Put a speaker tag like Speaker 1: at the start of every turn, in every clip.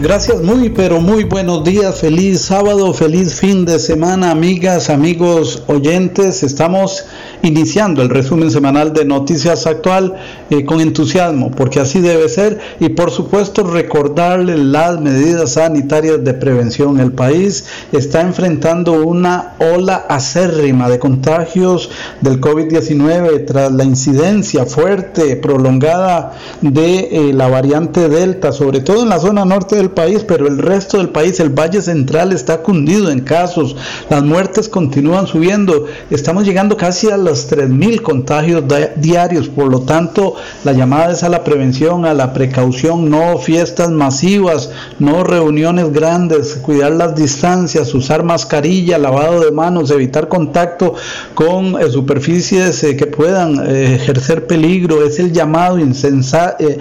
Speaker 1: Gracias, muy pero muy buenos días, feliz sábado, feliz fin de semana, amigas, amigos, oyentes. Estamos iniciando el resumen semanal de Noticias Actual eh, con entusiasmo, porque así debe ser, y por supuesto recordarle las medidas sanitarias de prevención. El país está enfrentando una ola acérrima de contagios del COVID-19 tras la incidencia fuerte, prolongada de eh, la variante Delta, sobre todo en la zona norte del país, pero el resto del país, el Valle Central está cundido en casos, las muertes continúan subiendo, estamos llegando casi a los 3.000 contagios diarios, por lo tanto la llamada es a la prevención, a la precaución, no fiestas masivas, no reuniones grandes, cuidar las distancias, usar mascarilla, lavado de manos, evitar contacto con eh, superficies eh, que puedan eh, ejercer peligro, es el llamado incesante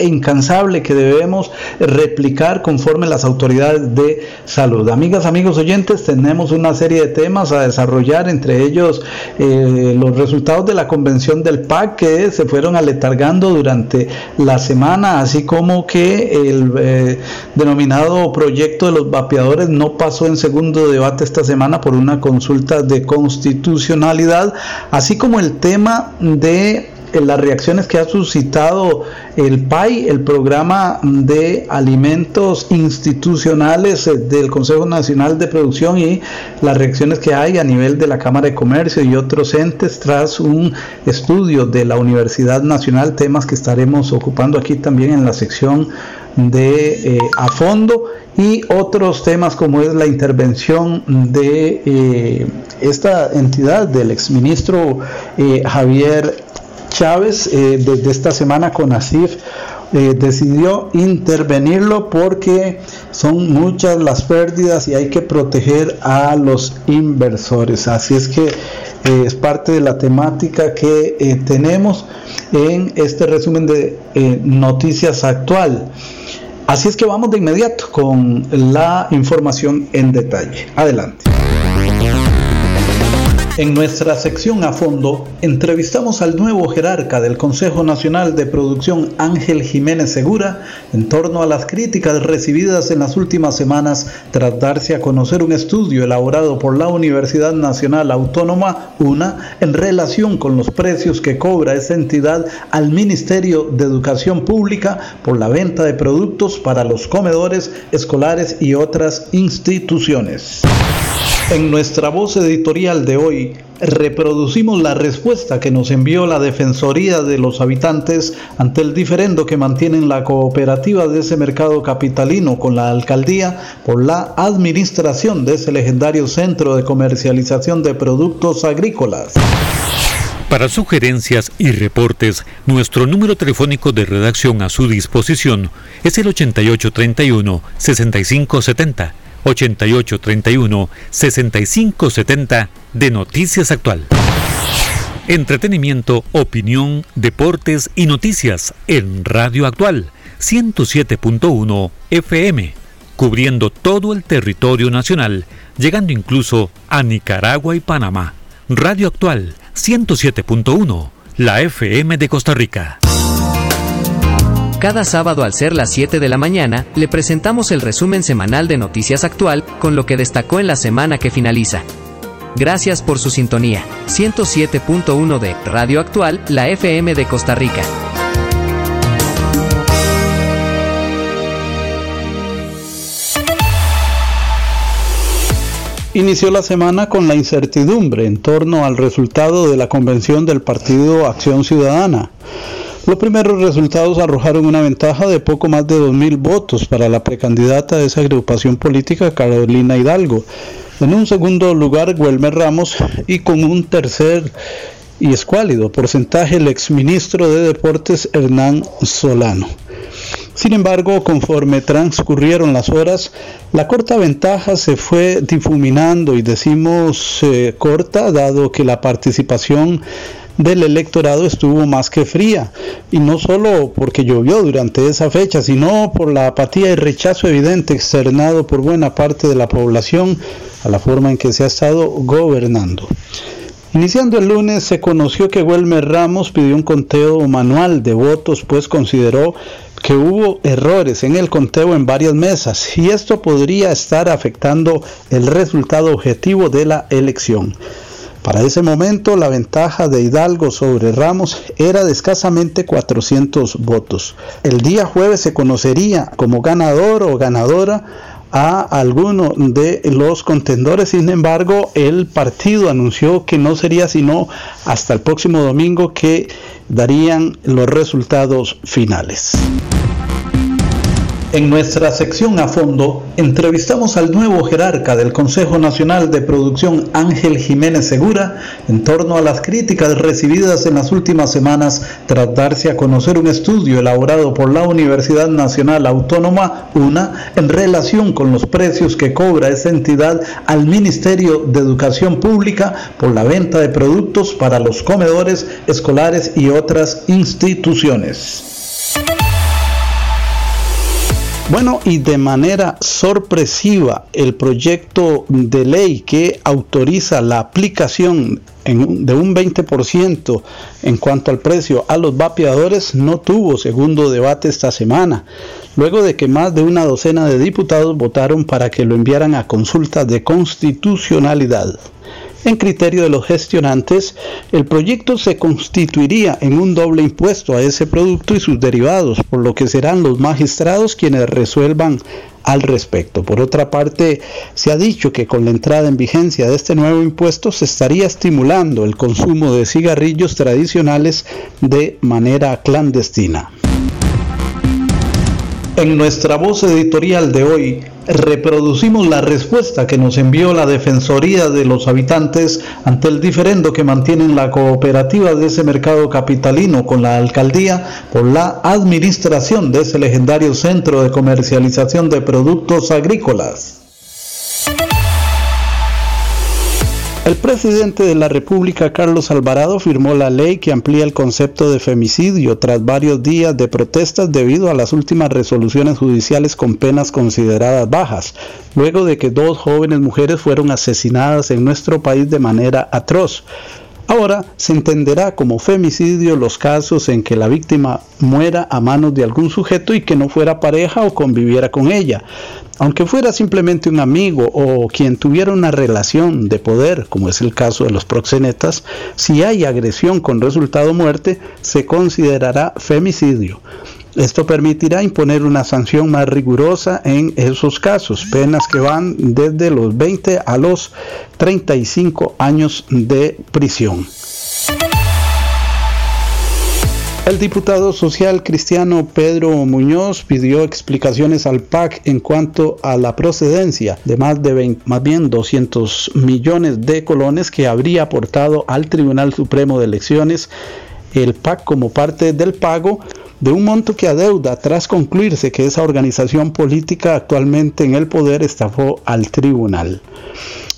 Speaker 1: e incansable que debemos replicar conforme las autoridades de salud. Amigas, amigos oyentes, tenemos una serie de temas a desarrollar, entre ellos eh, los resultados de la convención del PAC que se fueron aletargando durante la semana, así como que el eh, denominado proyecto de los vapeadores no pasó en segundo debate esta semana por una consulta de constitucionalidad, así como el tema de las reacciones que ha suscitado el PAI, el programa de alimentos institucionales eh, del Consejo Nacional de Producción y las reacciones que hay a nivel de la Cámara de Comercio y otros entes tras un estudio de la Universidad Nacional, temas que estaremos ocupando aquí también en la sección de eh, a fondo. Y otros temas como es la intervención de eh, esta entidad del exministro Javier Chávez eh, desde esta semana con ASIF eh, decidió intervenirlo porque son muchas las pérdidas y hay que proteger a los inversores. Así es que eh, es parte de la temática que tenemos en este resumen de noticias actual. Así es que vamos de inmediato con la información en detalle. Adelante. En nuestra sección a fondo, entrevistamos al nuevo jerarca del Consejo Nacional de Producción, Ángel Jiménez Segura, en torno a las críticas recibidas en las últimas semanas tras darse a conocer un estudio elaborado por la Universidad Nacional Autónoma, UNA, en relación con los precios que cobra esa entidad al Ministerio de Educación Pública por la venta de productos para los comedores escolares y otras instituciones. En nuestra voz editorial de hoy reproducimos la respuesta que nos envió la Defensoría de los Habitantes ante el diferendo que mantienen la cooperativa de ese mercado capitalino con la alcaldía por la administración de ese legendario centro de comercialización de productos agrícolas.
Speaker 2: Para sugerencias y reportes, nuestro número telefónico de redacción a su disposición es el 8831 6570 8831 6570 de Noticias Actual. Entretenimiento, opinión, deportes y noticias en Radio Actual 107.1 FM, cubriendo todo el territorio nacional, llegando incluso a Nicaragua y Panamá. Radio Actual 107.1, la FM de Costa Rica.
Speaker 3: Cada sábado al ser las 7 de la mañana, le presentamos el resumen semanal de Noticias Actual con lo que destacó en la semana que finaliza. Gracias por su sintonía. 107.1 de Radio Actual, la FM de Costa Rica.
Speaker 1: Inició la semana con la incertidumbre en torno al resultado de la convención del Partido Acción Ciudadana. Los primeros resultados arrojaron una ventaja de poco más de 2.000 votos para la precandidata de esa agrupación política, Carolina Hidalgo. En un segundo lugar, Guelmer Ramos y con un tercer y escuálido porcentaje el exministro de Deportes Hernán Solano. Sin embargo, conforme transcurrieron las horas, la corta ventaja se fue difuminando y decimos eh, corta dado que la participación del electorado estuvo más que fría, y no solo porque llovió durante esa fecha, sino por la apatía y rechazo evidente externado por buena parte de la población a la forma en que se ha estado gobernando. Iniciando el lunes se conoció que Wilmer Ramos pidió un conteo manual de votos, pues consideró que hubo errores en el conteo en varias mesas y esto podría estar afectando el resultado objetivo de la elección. Para ese momento la ventaja de Hidalgo sobre Ramos era de escasamente 400 votos. El día jueves se conocería como ganador o ganadora a alguno de los contendores. Sin embargo, el partido anunció que no sería sino hasta el próximo domingo que darían los resultados finales. En nuestra sección a fondo, entrevistamos al nuevo jerarca del Consejo Nacional de Producción, Ángel Jiménez Segura, en torno a las críticas recibidas en las últimas semanas tras darse a conocer un estudio elaborado por la Universidad Nacional Autónoma, UNA, en relación con los precios que cobra esa entidad al Ministerio de Educación Pública por la venta de productos para los comedores escolares y otras instituciones. Bueno, y de manera sorpresiva, el proyecto de ley que autoriza la aplicación de un 20% en cuanto al precio a los vapeadores no tuvo segundo debate esta semana, luego de que más de una docena de diputados votaron para que lo enviaran a consulta de constitucionalidad. En criterio de los gestionantes, el proyecto se constituiría en un doble impuesto a ese producto y sus derivados, por lo que serán los magistrados quienes resuelvan al respecto. Por otra parte, se ha dicho que con la entrada en vigencia de este nuevo impuesto se estaría estimulando el consumo de cigarrillos tradicionales de manera clandestina. En nuestra voz editorial de hoy reproducimos la respuesta que nos envió la Defensoría de los Habitantes ante el diferendo que mantienen la cooperativa de ese mercado capitalino con la alcaldía por la administración de ese legendario centro de comercialización de productos agrícolas. El presidente de la República, Carlos Alvarado, firmó la ley que amplía el concepto de femicidio tras varios días de protestas debido a las últimas resoluciones judiciales con penas consideradas bajas, luego de que dos jóvenes mujeres fueron asesinadas en nuestro país de manera atroz. Ahora se entenderá como femicidio los casos en que la víctima muera a manos de algún sujeto y que no fuera pareja o conviviera con ella. Aunque fuera simplemente un amigo o quien tuviera una relación de poder, como es el caso de los proxenetas, si hay agresión con resultado muerte, se considerará femicidio. Esto permitirá imponer una sanción más rigurosa en esos casos, penas que van desde los 20 a los 35 años de prisión. El diputado social cristiano Pedro Muñoz pidió explicaciones al PAC en cuanto a la procedencia de más de más bien 200 millones de colones que habría aportado al Tribunal Supremo de Elecciones el PAC como parte del pago de un monto que adeuda tras concluirse que esa organización política actualmente en el poder estafó al tribunal.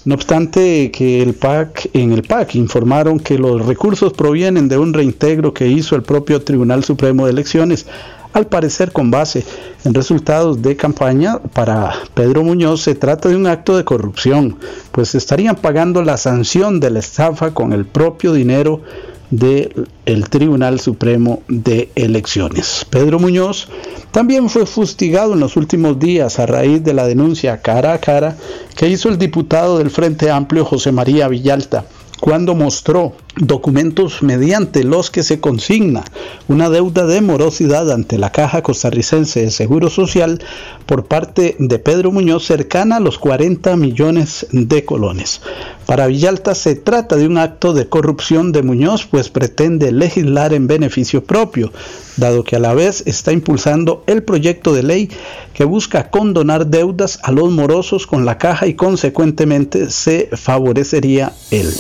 Speaker 1: No obstante que el PAC, en el PAC informaron que los recursos provienen de un reintegro que hizo el propio Tribunal Supremo de Elecciones, al parecer con base en resultados de campaña para Pedro Muñoz se trata de un acto de corrupción, pues estarían pagando la sanción de la estafa con el propio dinero del Tribunal Supremo de Elecciones. Pedro Muñoz también fue fustigado en los últimos días a raíz de la denuncia cara a cara que hizo el diputado del Frente Amplio José María Villalta cuando mostró documentos mediante los que se consigna una deuda de morosidad ante la Caja Costarricense de Seguro Social por parte de Pedro Muñoz cercana a los 40 millones de colones. Para Villalta se trata de un acto de corrupción de Muñoz, pues pretende legislar en beneficio propio, dado que a la vez está impulsando el proyecto de ley que busca condonar deudas a los morosos con la caja y consecuentemente se favorecería él.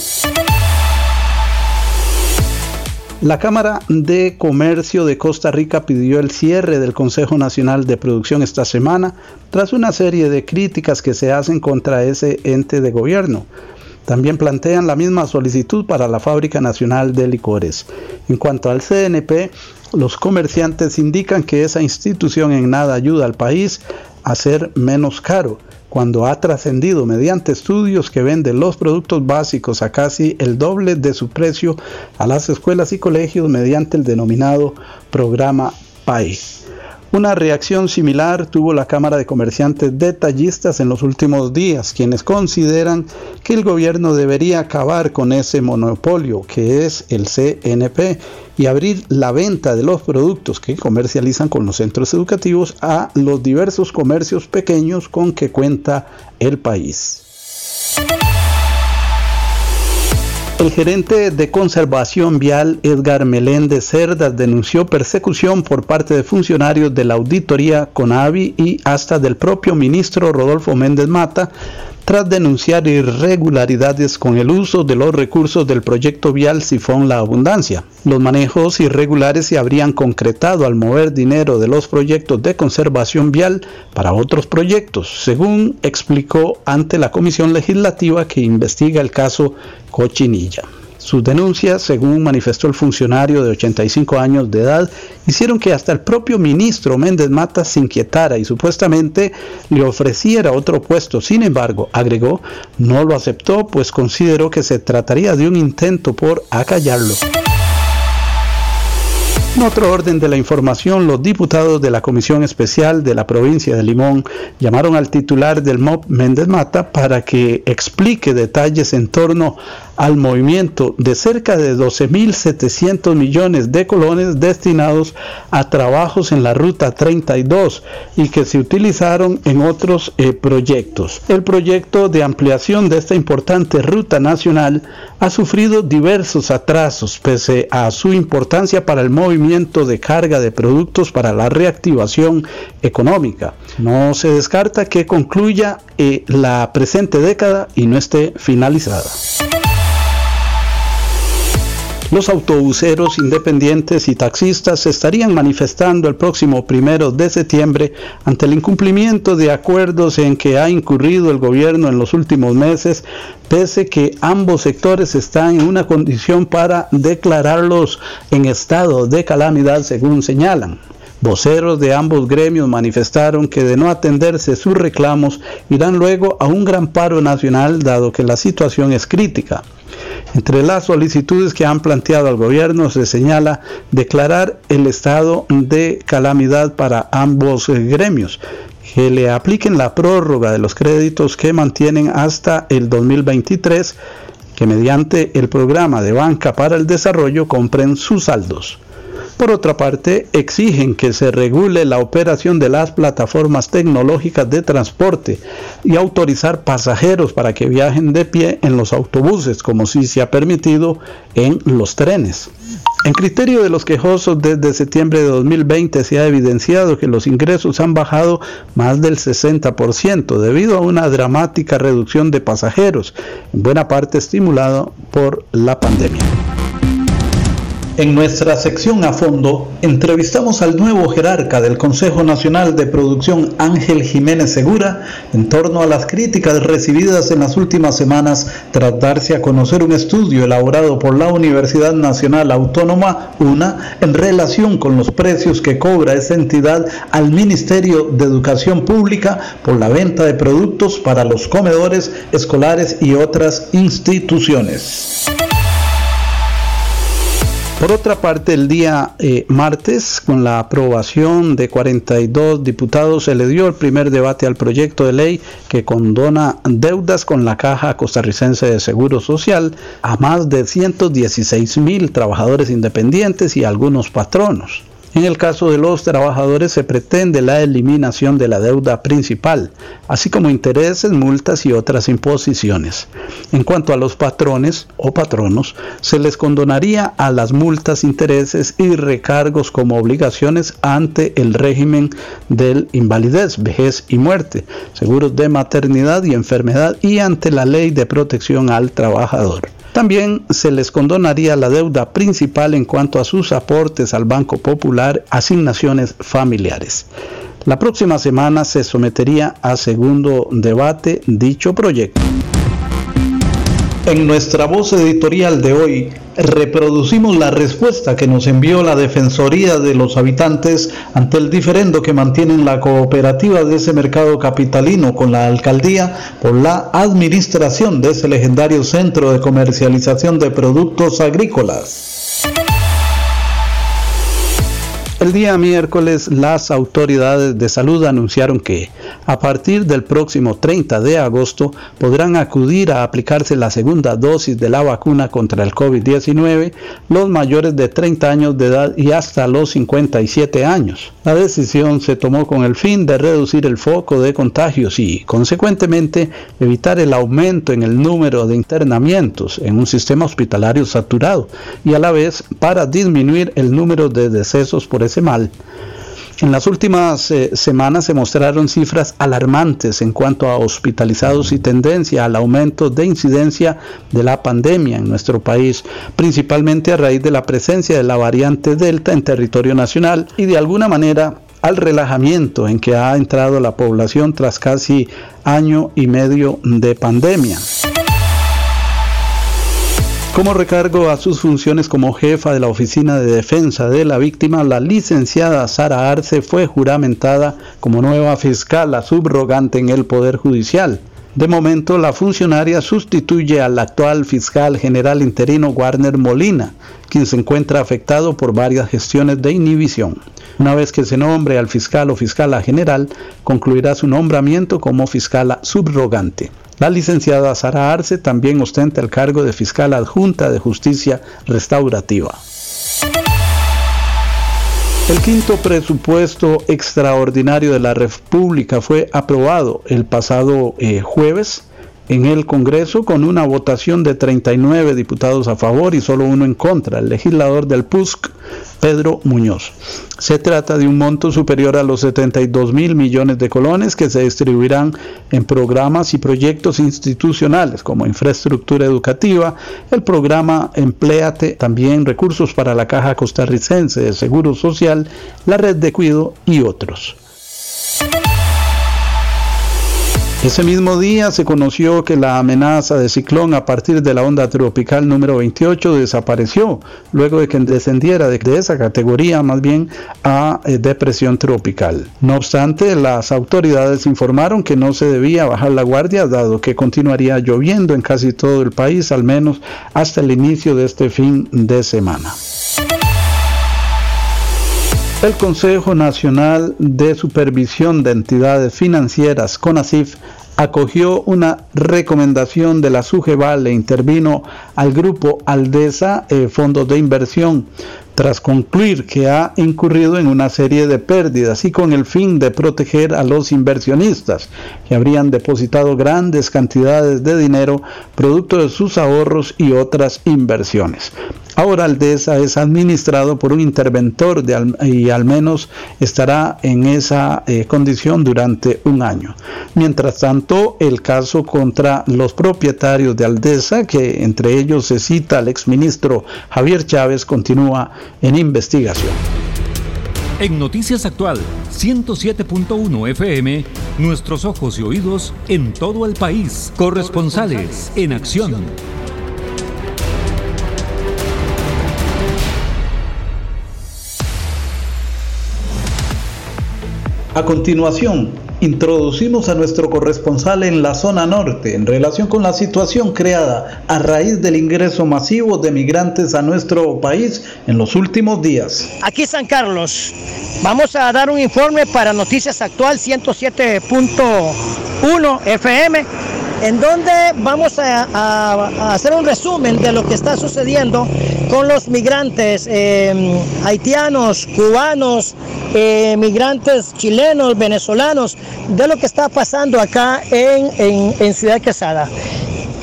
Speaker 1: La Cámara de Comercio de Costa Rica pidió el cierre del Consejo Nacional de Producción esta semana tras una serie de críticas que se hacen contra ese ente de gobierno. También plantean la misma solicitud para la Fábrica Nacional de Licores. En cuanto al CNP, los comerciantes indican que esa institución en nada ayuda al país a ser menos caro cuando ha trascendido mediante estudios que venden los productos básicos a casi el doble de su precio a las escuelas y colegios mediante el denominado programa PAI. Una reacción similar tuvo la Cámara de Comerciantes Detallistas en los últimos días, quienes consideran que el gobierno debería acabar con ese monopolio que es el CNP y abrir la venta de los productos que comercializan con los centros educativos a los diversos comercios pequeños con que cuenta el país. El gerente de conservación vial Edgar Meléndez Cerdas denunció persecución por parte de funcionarios de la auditoría CONAVI y hasta del propio ministro Rodolfo Méndez Mata tras denunciar irregularidades con el uso de los recursos del proyecto vial Sifón La Abundancia. Los manejos irregulares se habrían concretado al mover dinero de los proyectos de conservación vial para otros proyectos, según explicó ante la Comisión Legislativa que investiga el caso Cochinilla. Sus denuncias, según manifestó el funcionario de 85 años de edad, hicieron que hasta el propio ministro Méndez Mata se inquietara y supuestamente le ofreciera otro puesto. Sin embargo, agregó, no lo aceptó pues consideró que se trataría de un intento por acallarlo. En otro orden de la información, los diputados de la Comisión Especial de la provincia de Limón llamaron al titular del MOB Méndez Mata para que explique detalles en torno al movimiento de cerca de 12.700 millones de colones destinados a trabajos en la Ruta 32 y que se utilizaron en otros eh, proyectos. El proyecto de ampliación de esta importante ruta nacional ha sufrido diversos atrasos pese a su importancia para el movimiento de carga de productos para la reactivación económica. No se descarta que concluya eh, la presente década y no esté finalizada. Los autobuseros independientes y taxistas se estarían manifestando el próximo primero de septiembre ante el incumplimiento de acuerdos en que ha incurrido el gobierno en los últimos meses, pese que ambos sectores están en una condición para declararlos en estado de calamidad, según señalan. Voceros de ambos gremios manifestaron que de no atenderse sus reclamos irán luego a un gran paro nacional dado que la situación es crítica. Entre las solicitudes que han planteado al gobierno se señala declarar el estado de calamidad para ambos gremios, que le apliquen la prórroga de los créditos que mantienen hasta el 2023, que mediante el programa de banca para el desarrollo compren sus saldos. Por otra parte, exigen que se regule la operación de las plataformas tecnológicas de transporte y autorizar pasajeros para que viajen de pie en los autobuses, como si se ha permitido en los trenes. En criterio de los quejosos, desde septiembre de 2020 se ha evidenciado que los ingresos han bajado más del 60% debido a una dramática reducción de pasajeros, en buena parte estimulado por la pandemia. En nuestra sección a fondo, entrevistamos al nuevo jerarca del Consejo Nacional de Producción, Ángel Jiménez Segura, en torno a las críticas recibidas en las últimas semanas tras darse a conocer un estudio elaborado por la Universidad Nacional Autónoma, UNA, en relación con los precios que cobra esa entidad al Ministerio de Educación Pública por la venta de productos para los comedores escolares y otras instituciones. Por otra parte, el día eh, martes, con la aprobación de 42 diputados, se le dio el primer debate al proyecto de ley que condona deudas con la Caja Costarricense de Seguro Social a más de 116 mil trabajadores independientes y algunos patronos. En el caso de los trabajadores se pretende la eliminación de la deuda principal, así como intereses, multas y otras imposiciones. En cuanto a los patrones o patronos, se les condonaría a las multas, intereses y recargos como obligaciones ante el régimen del invalidez, vejez y muerte, seguros de maternidad y enfermedad y ante la ley de protección al trabajador. También se les condonaría la deuda principal en cuanto a sus aportes al Banco Popular, asignaciones familiares. La próxima semana se sometería a segundo debate dicho proyecto. En nuestra voz editorial de hoy reproducimos la respuesta que nos envió la Defensoría de los Habitantes ante el diferendo que mantienen la cooperativa de ese mercado capitalino con la alcaldía por la administración de ese legendario centro de comercialización de productos agrícolas. El día miércoles las autoridades de salud anunciaron que a partir del próximo 30 de agosto podrán acudir a aplicarse la segunda dosis de la vacuna contra el COVID-19 los mayores de 30 años de edad y hasta los 57 años. La decisión se tomó con el fin de reducir el foco de contagios y, consecuentemente, evitar el aumento en el número de internamientos en un sistema hospitalario saturado y a la vez para disminuir el número de decesos por mal. En las últimas eh, semanas se mostraron cifras alarmantes en cuanto a hospitalizados y tendencia al aumento de incidencia de la pandemia en nuestro país, principalmente a raíz de la presencia de la variante Delta en territorio nacional y de alguna manera al relajamiento en que ha entrado la población tras casi año y medio de pandemia. Como recargo a sus funciones como jefa de la Oficina de Defensa de la Víctima, la licenciada Sara Arce fue juramentada como nueva fiscal subrogante en el Poder Judicial. De momento, la funcionaria sustituye al actual fiscal general interino Warner Molina, quien se encuentra afectado por varias gestiones de inhibición. Una vez que se nombre al fiscal o fiscala general, concluirá su nombramiento como fiscala subrogante. La licenciada Sara Arce también ostenta el cargo de fiscal adjunta de justicia restaurativa. El quinto presupuesto extraordinario de la República fue aprobado el pasado eh, jueves en el Congreso con una votación de 39 diputados a favor y solo uno en contra, el legislador del PUSC, Pedro Muñoz. Se trata de un monto superior a los 72 mil millones de colones que se distribuirán en programas y proyectos institucionales como infraestructura educativa, el programa Empleate, también recursos para la Caja Costarricense de Seguro Social, la red de cuido y otros. Ese mismo día se conoció que la amenaza de ciclón a partir de la onda tropical número 28 desapareció, luego de que descendiera de, esa categoría más bien a eh, depresión tropical. No obstante, las autoridades informaron que no se debía bajar la guardia, dado que continuaría lloviendo en casi todo el país, al menos hasta el inicio de este fin de semana. El Consejo Nacional de Supervisión de Entidades Financieras, CONACIF, acogió una recomendación de la SUGEVAL e intervino al grupo Aldesa, eh, Fondo de Inversión, tras concluir que ha incurrido en una serie de pérdidas y con el fin de proteger a los inversionistas que habrían depositado grandes cantidades de dinero producto de sus ahorros y otras inversiones. Ahora Aldesa es administrado por un interventor y al menos estará en esa eh, condición durante un año. Mientras tanto, el caso contra los propietarios de Aldesa, que entre ellos se cita al exministro Javier Chávez, continúa en investigación.
Speaker 2: En Noticias Actual 107.1 FM, nuestros ojos y oídos en todo el país. Corresponsales en acción.
Speaker 1: A continuación, introducimos a nuestro corresponsal en la zona norte en relación con la situación creada a raíz del ingreso masivo de migrantes a nuestro país en los últimos días.
Speaker 4: Aquí San Carlos, vamos a dar un informe para Noticias Actual 107.1 FM en donde vamos a, hacer un resumen de lo que está sucediendo con los migrantes em, haitianos, cubanos, eh, migrantes chilenos, venezolanos, de lo que está pasando acá en, Ciudad Quesada.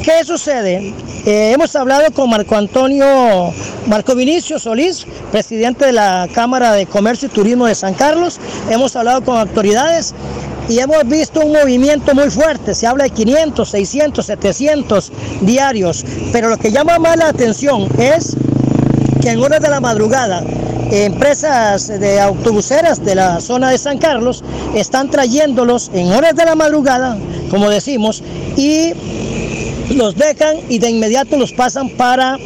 Speaker 4: ¿Qué sucede? Eh, hemos hablado con Marco Antonio, Marco Vinicio Solís, presidente de la Cámara de Comercio y Turismo de San Carlos. Hemos hablado con autoridades y hemos visto un movimiento muy fuerte, se habla de 500, 600, 700 diarios, pero lo que llama más la atención es que en horas de la madrugada empresas de autobuseras de la zona de San Carlos están trayéndolos en horas de la madrugada, como decimos, y los dejan y de inmediato los pasan para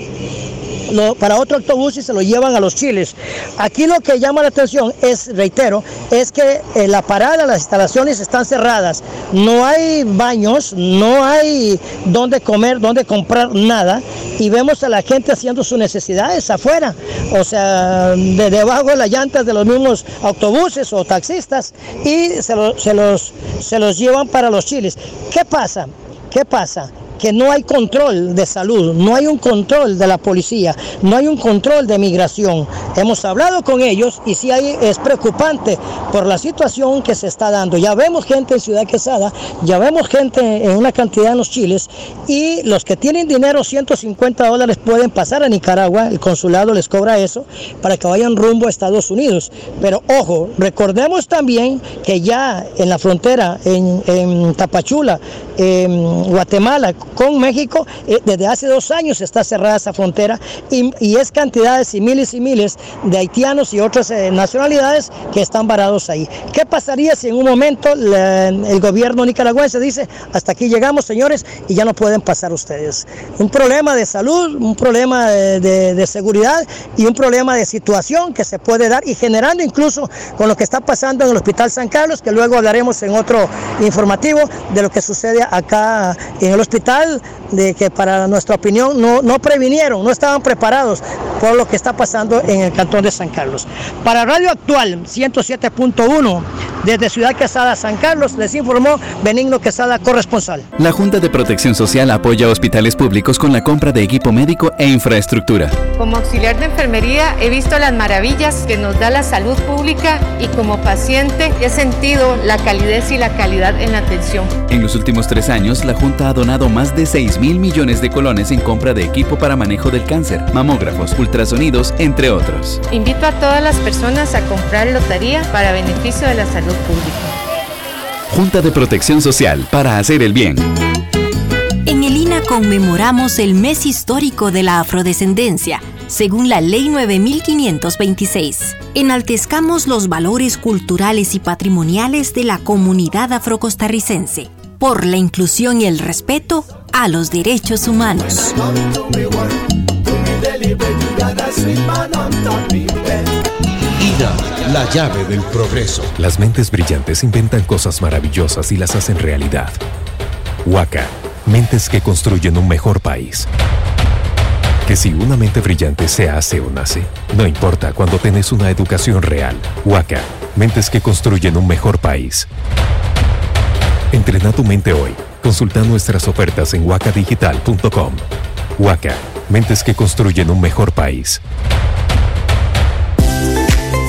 Speaker 4: para otro autobús y se lo llevan a los chiles. Aquí lo que llama la atención es, reitero, es que eh, la parada, las instalaciones están cerradas. No hay baños, no hay donde comer, donde comprar nada. Y vemos a la gente haciendo sus necesidades afuera. O sea, de debajo de las llantas de los mismos autobuses o taxistas. Y se, se, los, se los llevan para los chiles. ¿Qué pasa? ¿Qué pasa? Que no hay control de salud, no hay un control de la policía, no hay un control de migración. Hemos hablado con ellos y sí hay, es preocupante por la situación que se está dando. Ya vemos gente en Ciudad Quesada, ya vemos gente en una cantidad en los chiles y los que tienen dinero, 150 dólares, pueden pasar a Nicaragua, el consulado les cobra eso, para que vayan rumbo a Estados Unidos. Pero ojo, recordemos también que ya en la frontera, en, en Tapachula, en Guatemala, con México. Eh, desde hace dos años está cerrada esa frontera y, es cantidades y miles y miles de haitianos y otras eh, nacionalidades que están varados ahí. ¿Qué pasaría si en un momento el gobierno nicaragüense dice, hasta aquí llegamos señores y ya no pueden pasar ustedes? Un problema de salud, un problema de, seguridad y un problema de situación que se puede dar y generando incluso con lo que está pasando en el Hospital San Carlos, que luego hablaremos en otro informativo de lo que sucede acá en el hospital de que para nuestra opinión no, no previnieron, no estaban preparados por lo que está pasando en el cantón de San Carlos. Para Radio Actual 107.1 desde Ciudad Quesada, San Carlos, les informó Benigno Quesada, corresponsal.
Speaker 5: La Junta de Protección Social apoya a hospitales públicos con la compra de equipo médico e infraestructura.
Speaker 6: Como auxiliar de enfermería he visto las maravillas que nos da la salud pública y como paciente he sentido la calidez y la calidad en la atención.
Speaker 5: En los últimos tres años, la Junta ha donado más de 6 mil millones de colones en compra de equipo para manejo del cáncer, mamógrafos, ultrasonidos, entre otros.
Speaker 6: Invito a todas las personas a comprar lotería para beneficio de la salud
Speaker 5: Junta de Protección Social para hacer el bien.
Speaker 7: En el INA conmemoramos el mes histórico de la afrodescendencia, según la Ley 9526. Enaltezcamos los valores culturales y patrimoniales de la comunidad afrocostarricense por la inclusión y el respeto a los derechos humanos.
Speaker 8: la llave del progreso. Las mentes brillantes inventan cosas maravillosas y las hacen realidad. Huaca, mentes que construyen un mejor país. Que si una mente brillante se hace o nace, no importa cuando tenés una educación real. Huaca, mentes que construyen un mejor país. Entrena tu mente hoy. Consulta nuestras ofertas en huacadigital.com. Huaca, mentes que construyen un mejor país.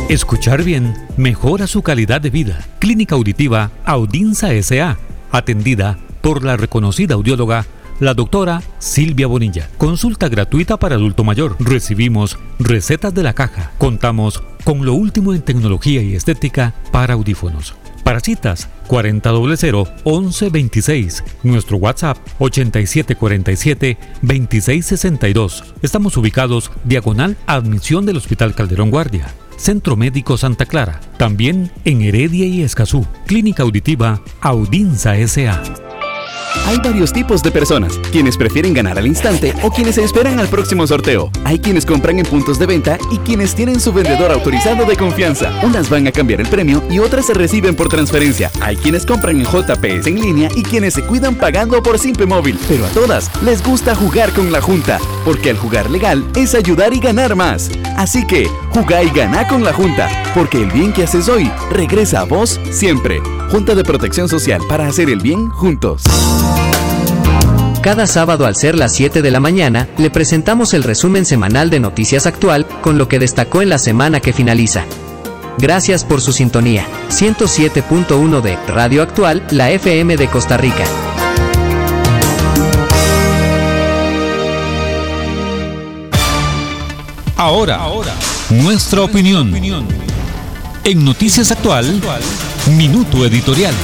Speaker 2: Escuchar bien mejora su calidad de vida. Clínica Auditiva Audinza SA, atendida por la reconocida audióloga la doctora Silvia Bonilla. Consulta gratuita para adulto mayor. Recibimos recetas de la caja. Contamos con lo último en tecnología y estética para audífonos. Para citas 4000 1126. Nuestro WhatsApp 8747 2662. Estamos ubicados diagonal admisión del Hospital Calderón Guardia. Centro Médico Santa Clara, también en Heredia y Escazú, Clínica Auditiva Audinza SA.
Speaker 5: Hay varios tipos de personas, quienes prefieren ganar al instante o quienes se esperan al próximo sorteo. Hay quienes compran en puntos de venta y quienes tienen su vendedor autorizado de confianza. Unas van a cambiar el premio y otras se reciben por transferencia. Hay quienes compran en JPS en línea y quienes se cuidan pagando por Simpe Móvil. Pero a todas les gusta jugar con la Junta, porque al jugar legal es ayudar y ganar más. Así que, jugá y ganá con la Junta, porque el bien que haces hoy regresa a vos siempre. Junta de Protección Social para hacer el bien juntos.
Speaker 3: Cada sábado al ser las 7 de la mañana, le presentamos el resumen semanal de Noticias Actual con lo que destacó en la semana que finaliza. Gracias por su sintonía. 107.1 de Radio Actual, la FM de Costa Rica.
Speaker 2: Ahora, nuestra opinión. En Noticias Actual Minuto Editorial.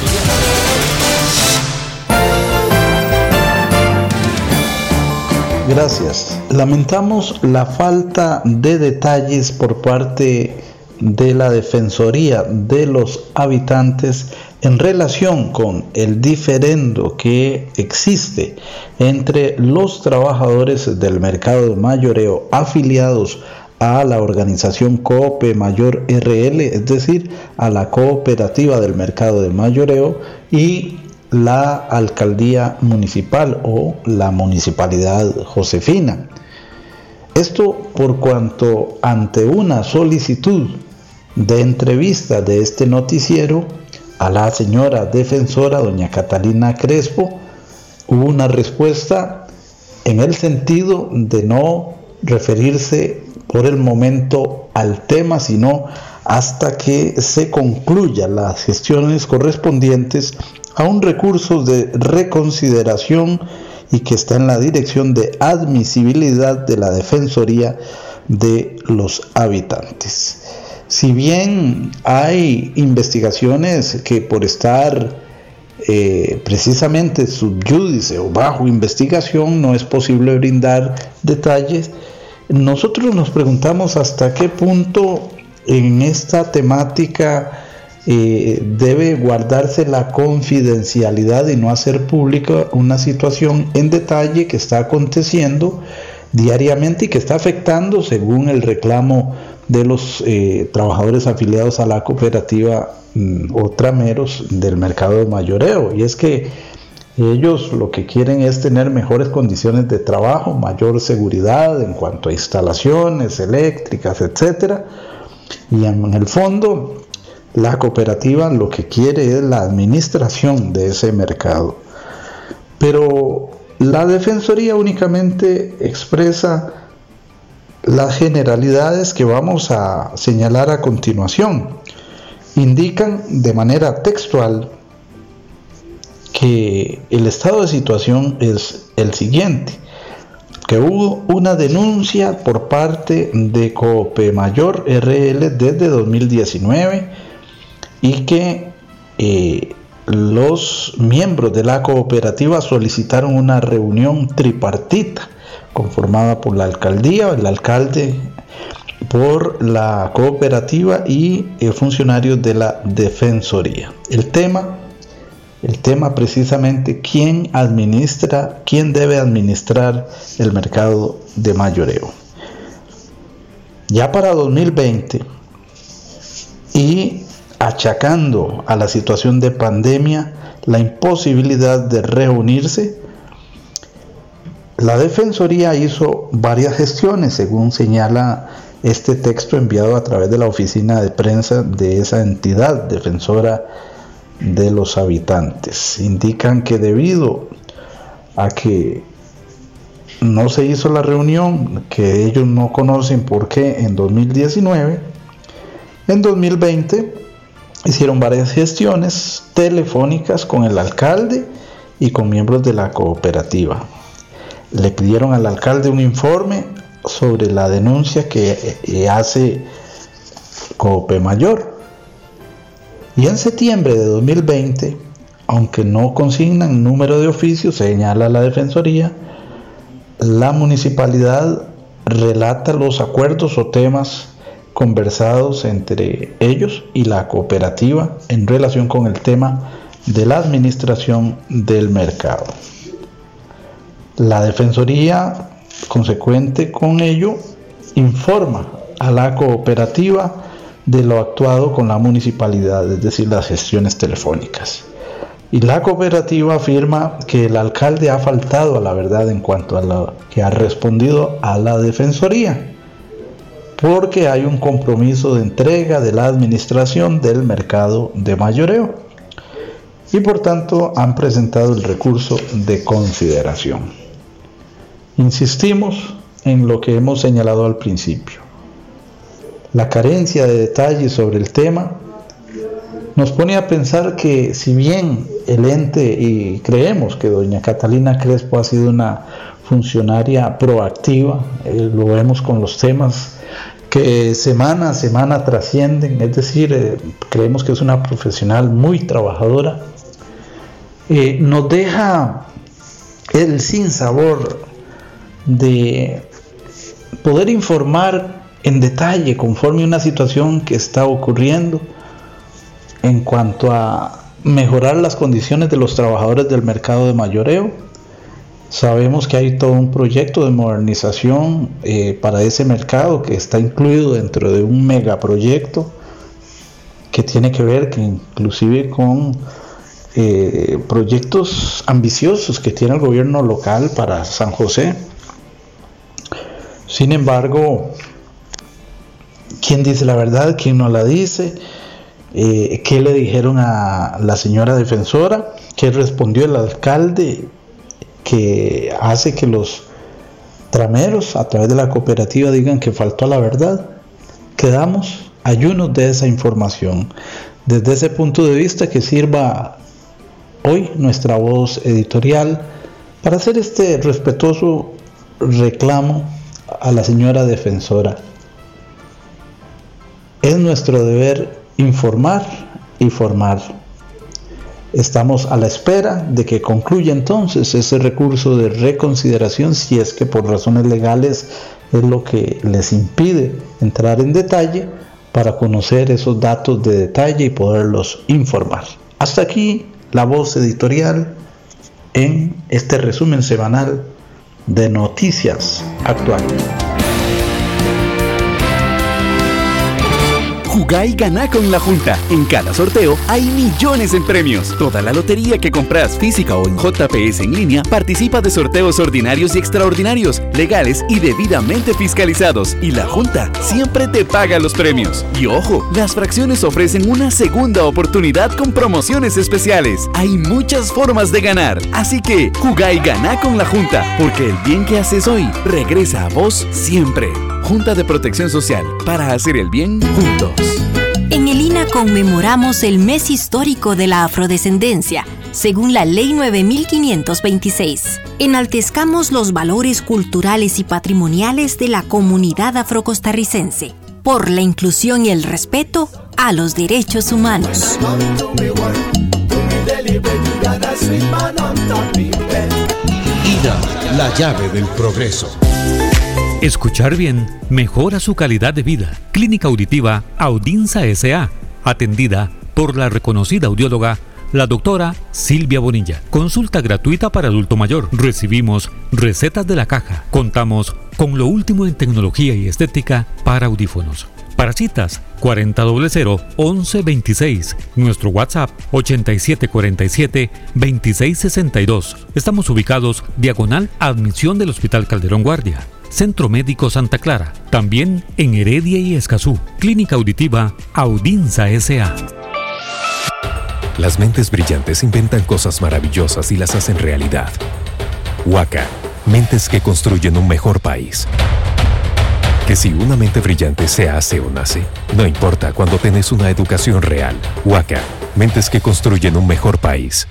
Speaker 1: Gracias. Lamentamos la falta de detalles por parte de la Defensoría de los Habitantes en relación con el diferendo que existe entre los trabajadores del mercado mayoreo afiliados a la organización COPE Mayor RL, es decir, a la cooperativa del mercado de mayoreo y la alcaldía municipal o la municipalidad josefina. Esto por cuanto ante una solicitud de entrevista de este noticiero a la señora defensora doña Catalina Crespo hubo una respuesta en el sentido de no referirse por el momento al tema, sino hasta que se concluyan las gestiones correspondientes a un recurso de reconsideración y que está en la dirección de admisibilidad de la Defensoría de los Habitantes. Si bien hay investigaciones que por estar eh, precisamente subyúdice o bajo investigación no es posible brindar detalles, nosotros nos preguntamos hasta qué punto en esta temática eh, debe guardarse la confidencialidad y no hacer pública una situación en detalle que está aconteciendo diariamente y que está afectando, según el reclamo de los eh, trabajadores afiliados a la cooperativa mm, o trameros del mercado de mayoreo. Y es que ellos lo que quieren es tener mejores condiciones de trabajo, mayor seguridad en cuanto a instalaciones eléctricas, etcétera. Y en el fondo la cooperativa lo que quiere es la administración de ese mercado. Pero la Defensoría únicamente expresa las generalidades que vamos a señalar a continuación. Indican de manera textual que el estado de situación es el siguiente, que hubo una denuncia por parte de Cope Mayor RL desde 2019 y que eh, los miembros de la cooperativa solicitaron una reunión tripartita conformada por la alcaldía, el alcalde, por la cooperativa y eh, funcionarios de la defensoría. El tema, el tema precisamente quién administra, quién debe administrar el mercado de mayoreo. Ya para 2020 y achacando a la situación de pandemia la imposibilidad de reunirse, la Defensoría hizo varias gestiones, según señala este texto enviado a través de la oficina de prensa de esa entidad defensora de los habitantes. Indican que debido a que no se hizo la reunión, que ellos no conocen por qué en 2019, en 2020 hicieron varias gestiones telefónicas con el alcalde y con miembros de la cooperativa. Le pidieron al alcalde un informe sobre la denuncia que eh, hace Cope Mayor. Y en septiembre de 2020, aunque no consignan número de oficios, señala la Defensoría, la municipalidad relata los acuerdos o temas conversados entre ellos y la cooperativa en relación con el tema de la administración del mercado. La Defensoría, consecuente con ello, informa a la cooperativa de lo actuado con la municipalidad, es decir, las gestiones telefónicas. Y la cooperativa afirma que el alcalde ha faltado a la verdad en cuanto a lo que ha respondido a la Defensoría porque hay un compromiso de entrega de la administración del mercado de mayoreo y por tanto han presentado el recurso de consideración. Insistimos en lo que hemos señalado al principio. La carencia de detalles sobre el tema nos pone a pensar que si bien el ente, y creemos que doña Catalina Crespo ha sido una funcionaria proactiva, eh, lo vemos con los temas que semana a semana trascienden, es decir, eh, creemos que es una profesional muy trabajadora, eh, nos deja el sin sabor de poder informar en detalle conforme una situación que está ocurriendo en cuanto a mejorar las condiciones de los trabajadores del mercado de mayoreo. Sabemos que hay todo un proyecto de modernización eh, para ese mercado que está incluido dentro de un megaproyecto que tiene que ver que inclusive con eh, proyectos ambiciosos que tiene el gobierno local para San José. Sin embargo, ¿quién dice la verdad? ¿Quién no la dice? Eh, ¿Qué le dijeron a la señora defensora? ¿Qué respondió el alcalde que hace que los trameros a través de la cooperativa digan que faltó la verdad? Quedamos ayunos de esa información. Desde ese punto de vista que sirva hoy nuestra voz editorial para hacer este respetuoso reclamo a la señora defensora. Es nuestro deber informar y formar. Estamos a la espera de que concluya entonces ese recurso de reconsideración si es que por razones legales es lo que les impide entrar en detalle para conocer esos datos de detalle y poderlos informar. Hasta aquí la voz editorial en este resumen semanal de noticias actuales.
Speaker 5: Jugá y ganá con la Junta. En cada sorteo hay millones en premios. Toda la lotería que compras física o en JPS en línea participa de sorteos ordinarios y extraordinarios, legales y debidamente fiscalizados. Y la Junta siempre te paga los premios. Y ojo, las fracciones ofrecen una segunda oportunidad con promociones especiales. Hay muchas formas de ganar. Así que jugá y ganá con la Junta, porque el bien que haces hoy regresa a vos siempre. Junta de Protección Social, para hacer el bien juntos.
Speaker 7: En el INA conmemoramos el mes histórico de la afrodescendencia, según la Ley 9526. Enaltezcamos los valores culturales y patrimoniales de la comunidad afrocostarricense, por la inclusión y el respeto a los derechos humanos.
Speaker 9: INA, la llave del progreso.
Speaker 2: Escuchar bien mejora su calidad de vida. Clínica Auditiva Audinza SA, atendida por la reconocida audióloga la doctora Silvia Bonilla. Consulta gratuita para adulto mayor. Recibimos recetas de la caja. Contamos con lo último en tecnología y estética para audífonos. Para citas 4000-1126. Nuestro WhatsApp 8747-2662. Estamos ubicados diagonal admisión del Hospital Calderón Guardia. Centro Médico Santa Clara, también en Heredia y Escazú. Clínica Auditiva Audinza SA.
Speaker 8: Las mentes brillantes inventan cosas maravillosas y las hacen realidad. Huaca, mentes que construyen un mejor país. Que si una mente brillante se hace o nace, no importa cuando tenés una educación real. Huaca, mentes que construyen un mejor país.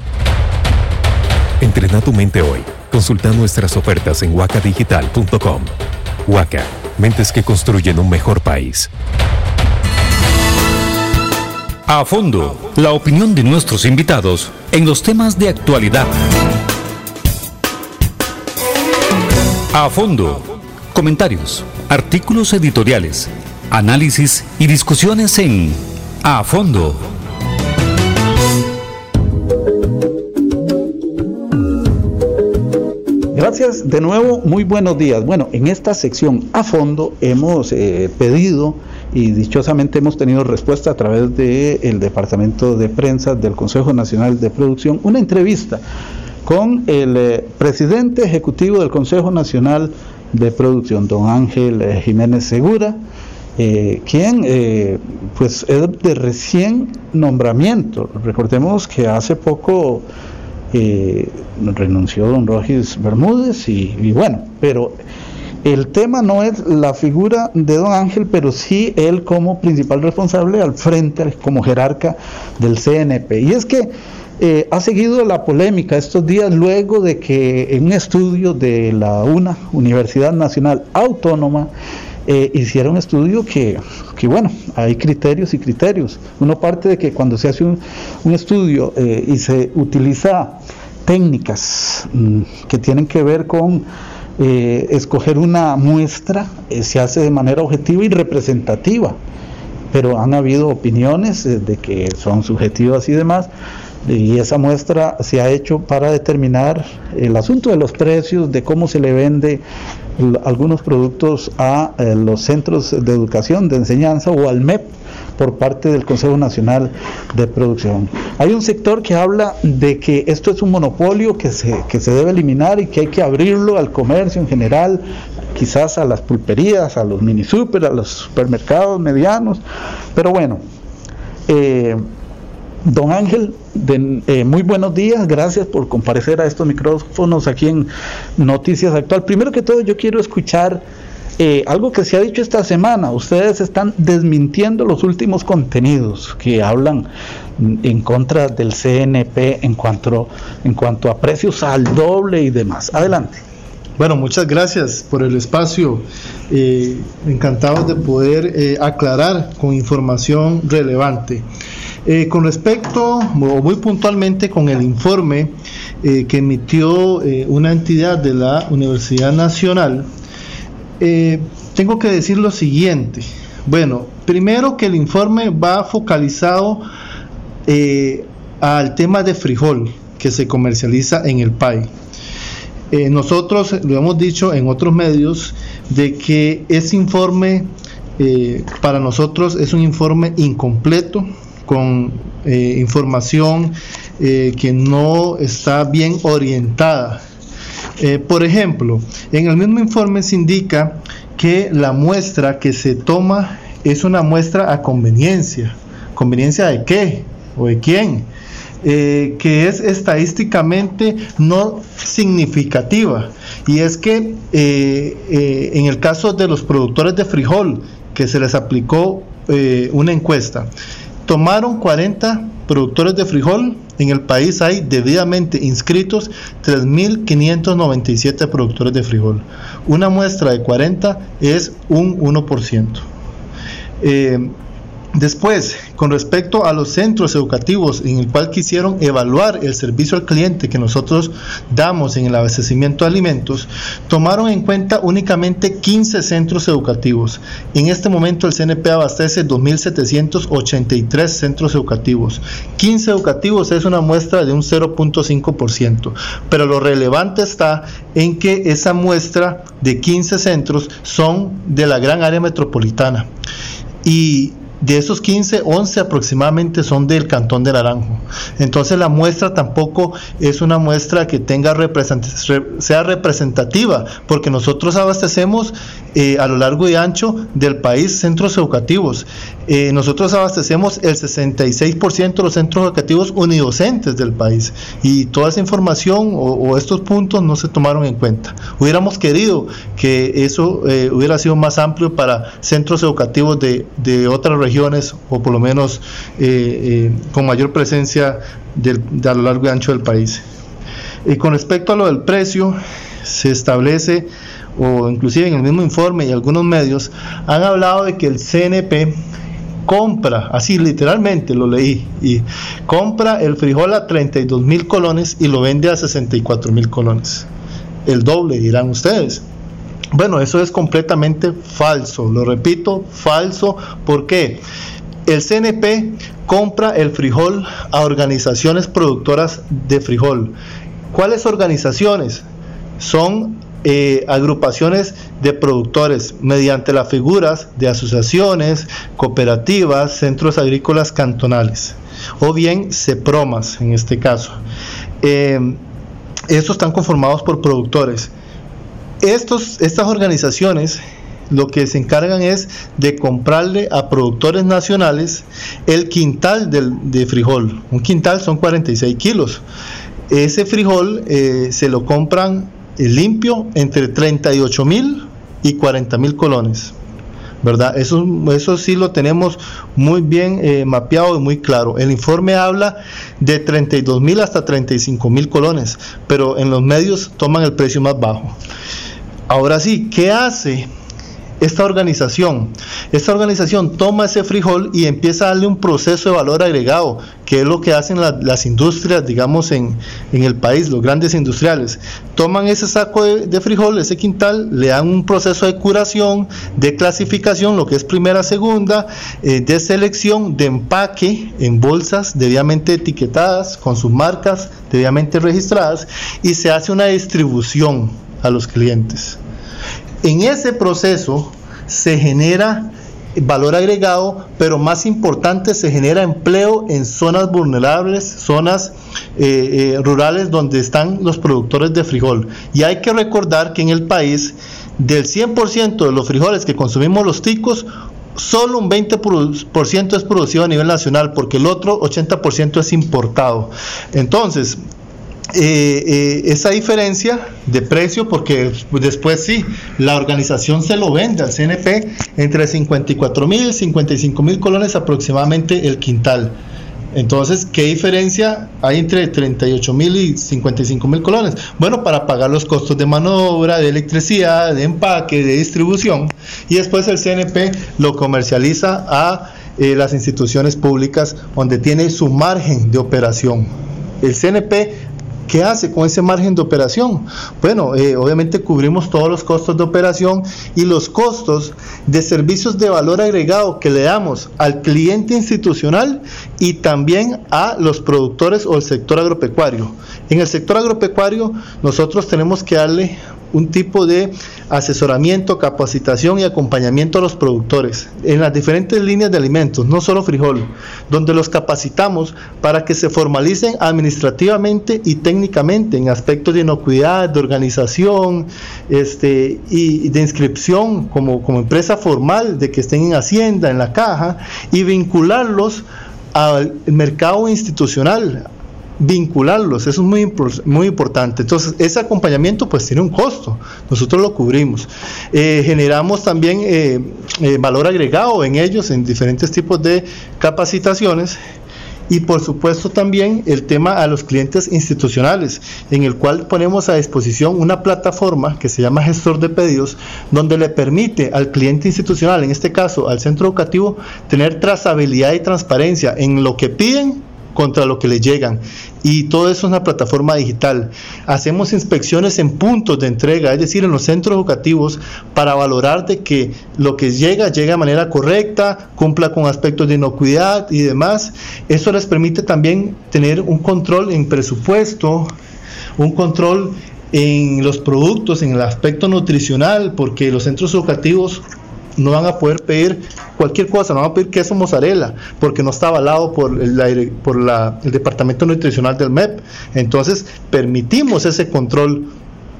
Speaker 8: Entrena tu mente hoy Consulta nuestras ofertas en huacadigital.com. Huaca, mentes que construyen un mejor país.
Speaker 2: A fondo, la opinión de nuestros invitados en los temas de actualidad. A fondo, comentarios, artículos editoriales, análisis y discusiones en A fondo
Speaker 1: Gracias de nuevo, muy buenos días. Bueno, en esta sección a fondo hemos eh, pedido y dichosamente hemos tenido respuesta a través del Departamento de Prensa del Consejo Nacional de Producción, una entrevista con el eh, presidente ejecutivo del Consejo Nacional de Producción, don Ángel eh, Jiménez Segura, quien pues es de recién nombramiento. Recordemos que hace poco eh, renunció don Rogis Bermúdez y, bueno, pero el tema no es la figura de don Ángel, pero sí él como principal responsable al frente, como jerarca del CNP. Y es que eh, ha seguido la polémica estos días luego de que en un estudio de la UNA, Universidad Nacional Autónoma, eh, hiciera un estudio que, que, bueno, hay criterios y criterios. Uno parte de que cuando se hace un, un estudio eh, y se utiliza técnicas mm, que tienen que ver con eh, escoger una muestra, se hace de manera objetiva y representativa, pero han habido opiniones de que son subjetivas y demás y esa muestra se ha hecho para determinar el asunto de los precios, de cómo se le vende algunos productos a eh, los centros de educación, de enseñanza o al MEP por parte del Consejo Nacional de Producción. Hay un sector que habla de que esto es un monopolio que se, que se debe eliminar y que hay que abrirlo al comercio en general, quizás a las pulperías, a los mini super, a los supermercados medianos, pero bueno. Eh, Don Ángel, eh, muy buenos días, gracias por comparecer a estos micrófonos aquí en Noticias Actual. Primero que todo, yo quiero escuchar eh, algo que se ha dicho esta semana. Ustedes están desmintiendo los últimos contenidos que hablan en contra del CNP en cuanto, en cuanto a precios al doble y demás. Adelante.
Speaker 10: Bueno, muchas gracias por el espacio. Eh, encantados de poder aclarar con información relevante. Eh, con respecto, muy puntualmente, con el informe eh, que emitió eh, una entidad de la Universidad Nacional, tengo que decir lo siguiente. Bueno, primero que el informe va focalizado al tema de frijol que se comercializa en el país. Nosotros lo hemos dicho en otros medios de que ese informe para nosotros es un informe incompleto, con eh, información eh, que no está bien orientada. Eh, por ejemplo, en el mismo informe se indica que la muestra que se toma es una muestra a conveniencia. ¿Conveniencia de qué? ¿O de quién? Que es estadísticamente no significativa. Y es que en el caso de los productores de frijol, que se les aplicó una encuesta, tomaron 40 productores de frijol. En el país hay debidamente inscritos 3.597 productores de frijol. Una muestra de 40 es un 1%. Después, con respecto a los centros educativos en el cual quisieron evaluar el servicio al cliente que nosotros damos en el abastecimiento de alimentos, tomaron en cuenta únicamente 15 centros educativos. En este momento el CNP abastece 2.783 centros educativos. 15 educativos es una muestra de un 0.5%, pero lo relevante está en que esa muestra de 15 centros son de la gran área metropolitana. Y de esos 15, 11 aproximadamente son del Cantón de Naranjo. Entonces la muestra tampoco es una muestra que tenga sea representativa, porque nosotros abastecemos eh, a lo largo y ancho del país centros educativos. Eh, nosotros abastecemos el 66% de los centros educativos unidocentes del país y toda esa información o, estos puntos no se tomaron en cuenta. Hubiéramos querido que eso eh, hubiera sido más amplio para centros educativos de, de otras regiones o por lo menos con mayor presencia de a lo largo y ancho del país. Y con respecto a lo del precio, se establece o inclusive en el mismo informe y algunos medios han hablado de que el CNP compra, así literalmente lo leí, y compra el frijol a 32 mil colones y lo vende a 64 mil colones. El doble, dirán ustedes. Bueno, eso es completamente falso, lo repito, falso. ¿Por qué? El CNP compra el frijol a organizaciones productoras de frijol. ¿Cuáles organizaciones? Son eh, agrupaciones de productores mediante las figuras de asociaciones, cooperativas, centros agrícolas cantonales o bien CEPROMAS en este caso. Eh, estos están conformados por productores. Estos, estas organizaciones lo que se encargan es de comprarle a productores nacionales el quintal de frijol. Un quintal son 46 kilos. Ese frijol eh, se lo compran limpio entre 38 mil y 40 mil colones. ¿Verdad? Eso, eso sí lo tenemos muy bien eh, mapeado y muy claro. El informe habla de 32 mil hasta 35 mil colones, pero en los medios toman el precio más bajo. Ahora sí, ¿qué hace esta organización. Esta organización toma ese frijol y empieza a darle un proceso de valor agregado, que es lo que hacen las industrias, digamos, en, el país, los grandes industriales. Toman ese saco de, frijol, ese quintal, le dan un proceso de curación, de clasificación, lo que es primera, segunda, eh, de selección, de empaque en bolsas debidamente etiquetadas, con sus marcas debidamente registradas, y se hace una distribución a los clientes. En ese proceso se genera valor agregado, pero más importante, se genera empleo en zonas vulnerables, zonas eh, eh, rurales donde están los productores de frijol. Y hay que recordar que en el país, del 100% de los frijoles que consumimos los ticos, solo un 20% es producido a nivel nacional, porque el otro 80% es importado. Entonces, eh, eh, esa diferencia de precio, porque después sí, la organización se lo vende al CNP entre 54 mil, 55 mil colones aproximadamente el quintal. Entonces, ¿qué diferencia hay entre 38 mil y 55 mil colones? Bueno, para pagar los costos de mano de obra, de electricidad, de empaque, de distribución, y después el CNP lo comercializa a eh, las instituciones públicas donde tiene su margen de operación. El CNP ¿Qué hace con ese margen de operación? Bueno, eh, obviamente cubrimos todos los costos de operación y los costos de servicios de valor agregado que le damos al cliente institucional y también a los productores o el sector agropecuario. En el sector agropecuario nosotros tenemos que darle un tipo de asesoramiento, capacitación y acompañamiento a los productores en las diferentes líneas de alimentos, no solo frijol, donde los capacitamos para que se formalicen administrativamente y técnicamente en aspectos de inocuidad, de organización este, y de inscripción como, como empresa formal, de que estén en Hacienda, en la caja, y vincularlos al mercado institucional, vincularlos, eso es muy, muy importante. Entonces, ese acompañamiento pues tiene un costo, nosotros lo cubrimos. Eh, generamos también eh, eh, valor agregado en ellos, en diferentes tipos de capacitaciones. Y por supuesto también el tema a los clientes institucionales, en el cual ponemos a disposición una plataforma que se llama gestor de pedidos, donde le permite al cliente institucional, en este caso al centro educativo, tener trazabilidad y transparencia en lo que piden contra lo que le llegan. Y todo eso es una plataforma digital. Hacemos inspecciones en puntos de entrega, es decir, en los centros educativos, para valorar de que lo que llega llega de manera correcta, cumpla con aspectos de inocuidad y demás. Eso les permite también tener un control en presupuesto, un control en los productos, en el aspecto nutricional, porque los centros educativos no van a poder pedir cualquier cosa, no van a pedir queso mozzarella, porque no está avalado por, el, por el Departamento Nutricional del MEP. Entonces, permitimos ese control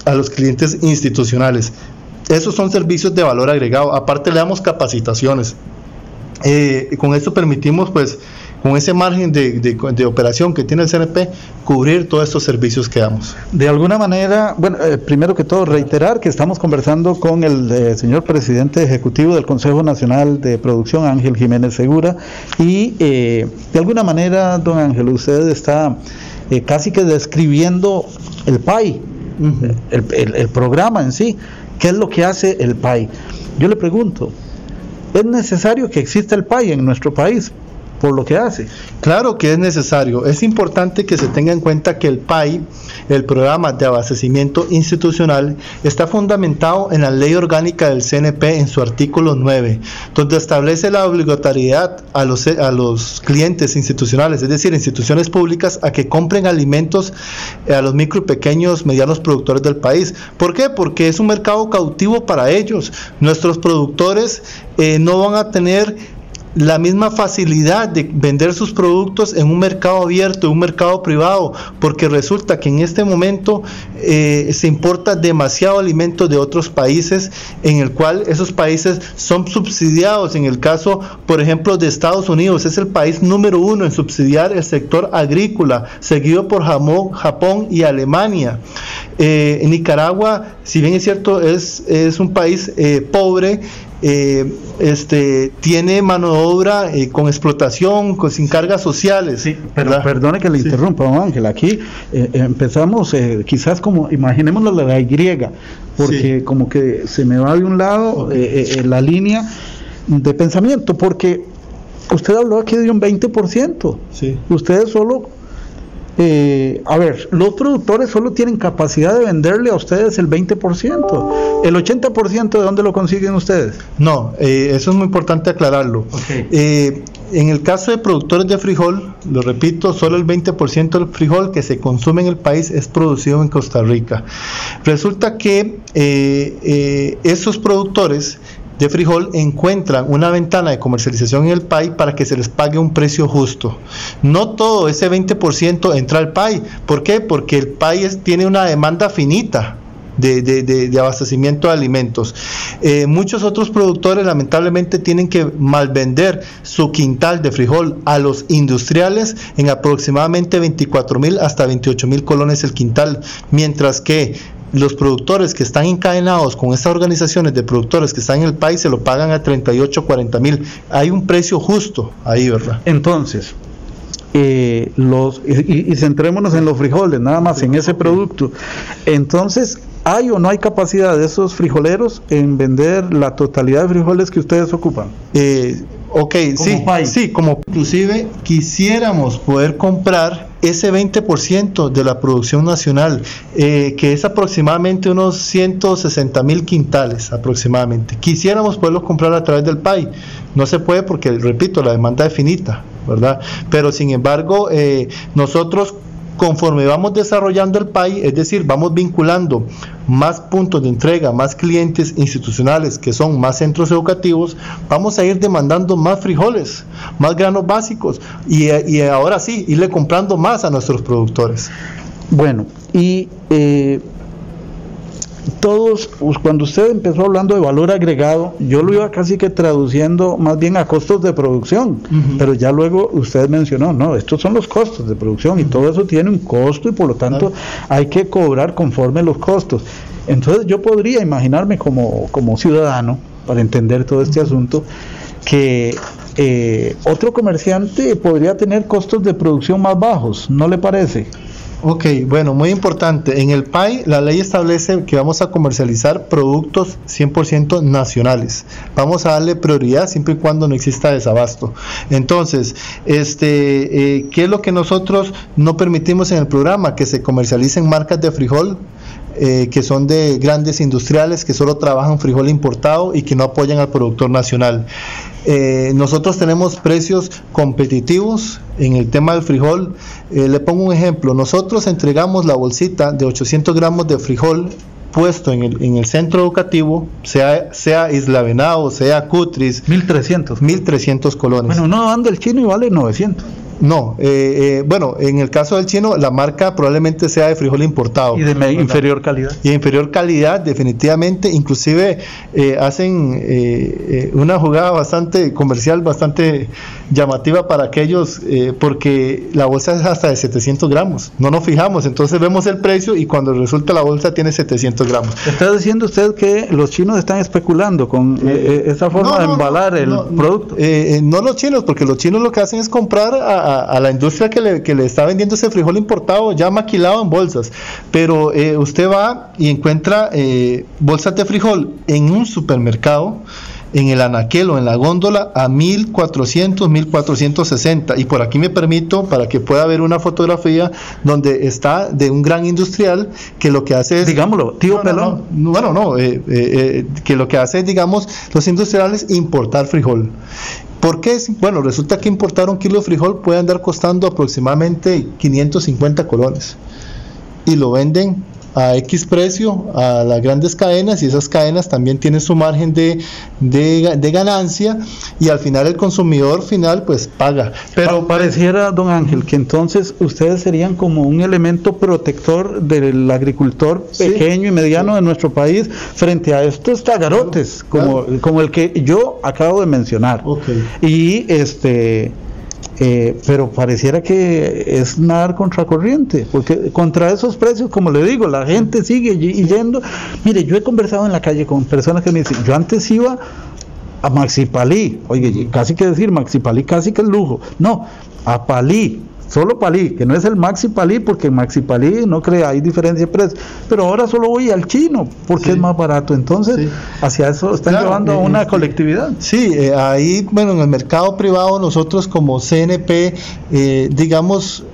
Speaker 10: a los clientes institucionales. Esos son servicios de valor agregado. Aparte, le damos capacitaciones. Eh, con esto permitimos, pues, con ese margen de, operación que tiene el CNP, cubrir todos estos servicios que damos.
Speaker 1: De alguna manera, bueno, eh, primero que todo, reiterar que estamos conversando con el eh, señor presidente ejecutivo del Consejo Nacional de Producción, Ángel Jiménez Segura, y eh, de alguna manera, don Ángel, usted está casi que describiendo el PAI, el, el programa en sí, qué es lo que hace el PAI. Yo le pregunto, ¿es necesario que exista el PAI en nuestro país? Por lo que hace.
Speaker 10: Claro que es necesario. Es importante que se tenga en cuenta que el PAI, el programa de abastecimiento institucional, está fundamentado en la ley orgánica del CNP en su artículo 9, donde establece la obligatoriedad a los, a los clientes institucionales, es decir, instituciones públicas, a que compren alimentos eh, a los micro, pequeños, medianos productores del país. ¿Por qué? Porque es un mercado cautivo para ellos. Nuestros productores eh, no van a tener la misma facilidad de vender sus productos en un mercado abierto, en un mercado privado, porque resulta que en este momento eh, se importa demasiado alimento de otros países, en el cual esos países son subsidiados. En el caso, por ejemplo, de Estados Unidos, es el país número uno en subsidiar el sector agrícola, seguido por Japón y Alemania. Eh, en Nicaragua, si bien es cierto, es, es un país eh, pobre, eh, este, tiene mano de obra eh, con explotación, con, sin cargas sociales.
Speaker 1: Sí, pero perdone que le interrumpa, don Ángel. Aquí eh, empezamos quizás como, imaginémoslo la Y, porque como que se me va de un lado la línea de pensamiento, porque usted habló aquí de un 20%. Sí. Ustedes solo eh, a ver, los productores solo tienen capacidad de venderle a ustedes el 20%. ¿El 80% de dónde lo consiguen ustedes?
Speaker 10: No, eh, eso es muy importante aclararlo. Eh, en el caso de productores de frijol, lo repito, solo el 20% del frijol que se consume en el país es producido en Costa Rica. Resulta que esos productores de frijol encuentran una ventana de comercialización en el PAI para que se les pague un precio justo. No todo ese 20% entra al PAI. ¿Por qué? Porque el PAI tiene una demanda finita. De, abastecimiento de alimentos. Eh, muchos otros productores lamentablemente tienen que malvender su quintal de frijol a los industriales en aproximadamente 24 mil hasta 28 mil colones el quintal, mientras que los productores que están encadenados con estas organizaciones de productores que están en el país se lo pagan a 38, 40 mil. Hay un precio justo ahí, ¿verdad?
Speaker 1: Entonces, eh, los y, centrémonos en los frijoles, nada más en ese producto. Entonces, ¿hay o no hay capacidad de esos frijoleros en vender la totalidad de frijoles que ustedes ocupan?
Speaker 10: Eh, ok, sí, sí, como inclusive quisiéramos poder comprar ese 20% de la producción nacional, eh, que es aproximadamente unos 160 mil quintales aproximadamente. Quisiéramos poderlos comprar a través del PAI. No se puede porque, repito, la demanda es finita, ¿verdad? Pero sin embargo, eh, nosotros conforme vamos desarrollando el PAI, es decir, vamos vinculando más puntos de entrega, más clientes institucionales que son más centros educativos, vamos a ir demandando más frijoles, más granos básicos y, ahora sí, irle comprando más a nuestros productores.
Speaker 1: Bueno, y eh, todos, pues, cuando usted empezó hablando de valor agregado, yo lo iba casi que traduciendo más bien a costos de producción, pero ya luego usted mencionó, no, estos son los costos de producción y todo eso tiene un costo y por lo tanto hay que cobrar conforme los costos. Entonces yo podría imaginarme como, como ciudadano, para entender todo este asunto, que eh, otro comerciante podría tener costos de producción más bajos, ¿no le parece?
Speaker 10: Ok, bueno, muy importante. En el PAI la ley establece que vamos a comercializar productos 100% nacionales. Vamos a darle prioridad siempre y cuando no exista desabasto. Entonces, este, eh, ¿qué es lo que nosotros no permitimos en el programa? Que se comercialicen marcas de frijol eh, que son de grandes industriales que solo trabajan frijol importado y que no apoyan al productor nacional. Eh, nosotros tenemos precios competitivos en el tema del frijol. Eh, le pongo un ejemplo. Nosotros entregamos la bolsita de 800 gramos de frijol puesto en el, en el centro educativo, sea, sea Isla Venado, sea Cutris.
Speaker 1: 1300.
Speaker 10: 1300 colones.
Speaker 1: Bueno, no anda el chino y vale 900.
Speaker 10: No, eh, eh, bueno, en el caso del chino, la marca probablemente sea de frijol importado.
Speaker 1: Y de inferior calidad.
Speaker 10: Y de inferior calidad, definitivamente. Inclusive eh, hacen una jugada bastante comercial, bastante llamativa para aquellos, porque la bolsa es hasta de 700 gramos. No nos fijamos, entonces vemos el precio y cuando resulta la bolsa tiene 700 gramos.
Speaker 1: ¿Está diciendo usted que los chinos están especulando con esa forma de embalar el producto?
Speaker 10: no los chinos, porque los chinos lo que hacen es comprar a a, la industria que le, que le, está vendiendo ese frijol importado ya maquilado en bolsas. Pero eh, usted va y encuentra eh, bolsas de frijol en un supermercado en el anaquel o en la góndola a 1400, 1460. Y por aquí me permito, para que pueda ver una fotografía donde está de un gran industrial que lo que hace es.
Speaker 1: Digámoslo, tío
Speaker 10: Pelón. bueno, no, eh, que lo que hace es, digamos, los industriales importar frijol. ¿Por qué? Bueno, resulta que importar un kilo de frijol puede andar costando aproximadamente 550 colones y lo venden a X precio a las grandes cadenas y esas cadenas también tienen su margen de, de, ganancia y al final el consumidor final pues paga.
Speaker 1: Pero pareciera, don Ángel, que entonces ustedes serían como un elemento protector del agricultor pequeño y mediano de nuestro país frente a estos tagarotes, como, como el que yo acabo de mencionar. Y este eh, pero pareciera que es nadar contracorriente, porque contra esos precios, como le digo, la gente sigue yendo. Mire, yo he conversado en la calle con personas que me dicen, yo antes iba a Maxi Palí, oye, casi que decir Maxi Palí, casi que es lujo, no, a Palí, solo Palí, que no es el Maxi Palí, porque Maxi Palí no crea, hay diferencia de precio, pero ahora solo voy al chino, porque es más barato, entonces hacia eso están llevando a una colectividad.
Speaker 10: Sí, eh, ahí, bueno, en el mercado privado nosotros como CNP, eh, digamos,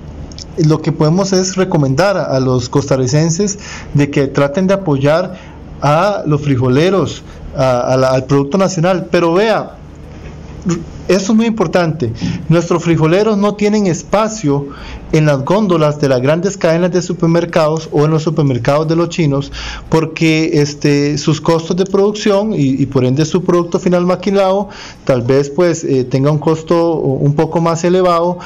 Speaker 10: lo que podemos es recomendar a, los costarricenses de que traten de apoyar a los frijoleros, al Producto Nacional. Pero vea, eso es muy importante. Nuestros frijoleros no tienen espacio en las góndolas de las grandes cadenas de supermercados o en los supermercados de los chinos porque este, sus costos de producción y, por ende su producto final maquilado tal vez pues eh, tenga un costo un poco más elevado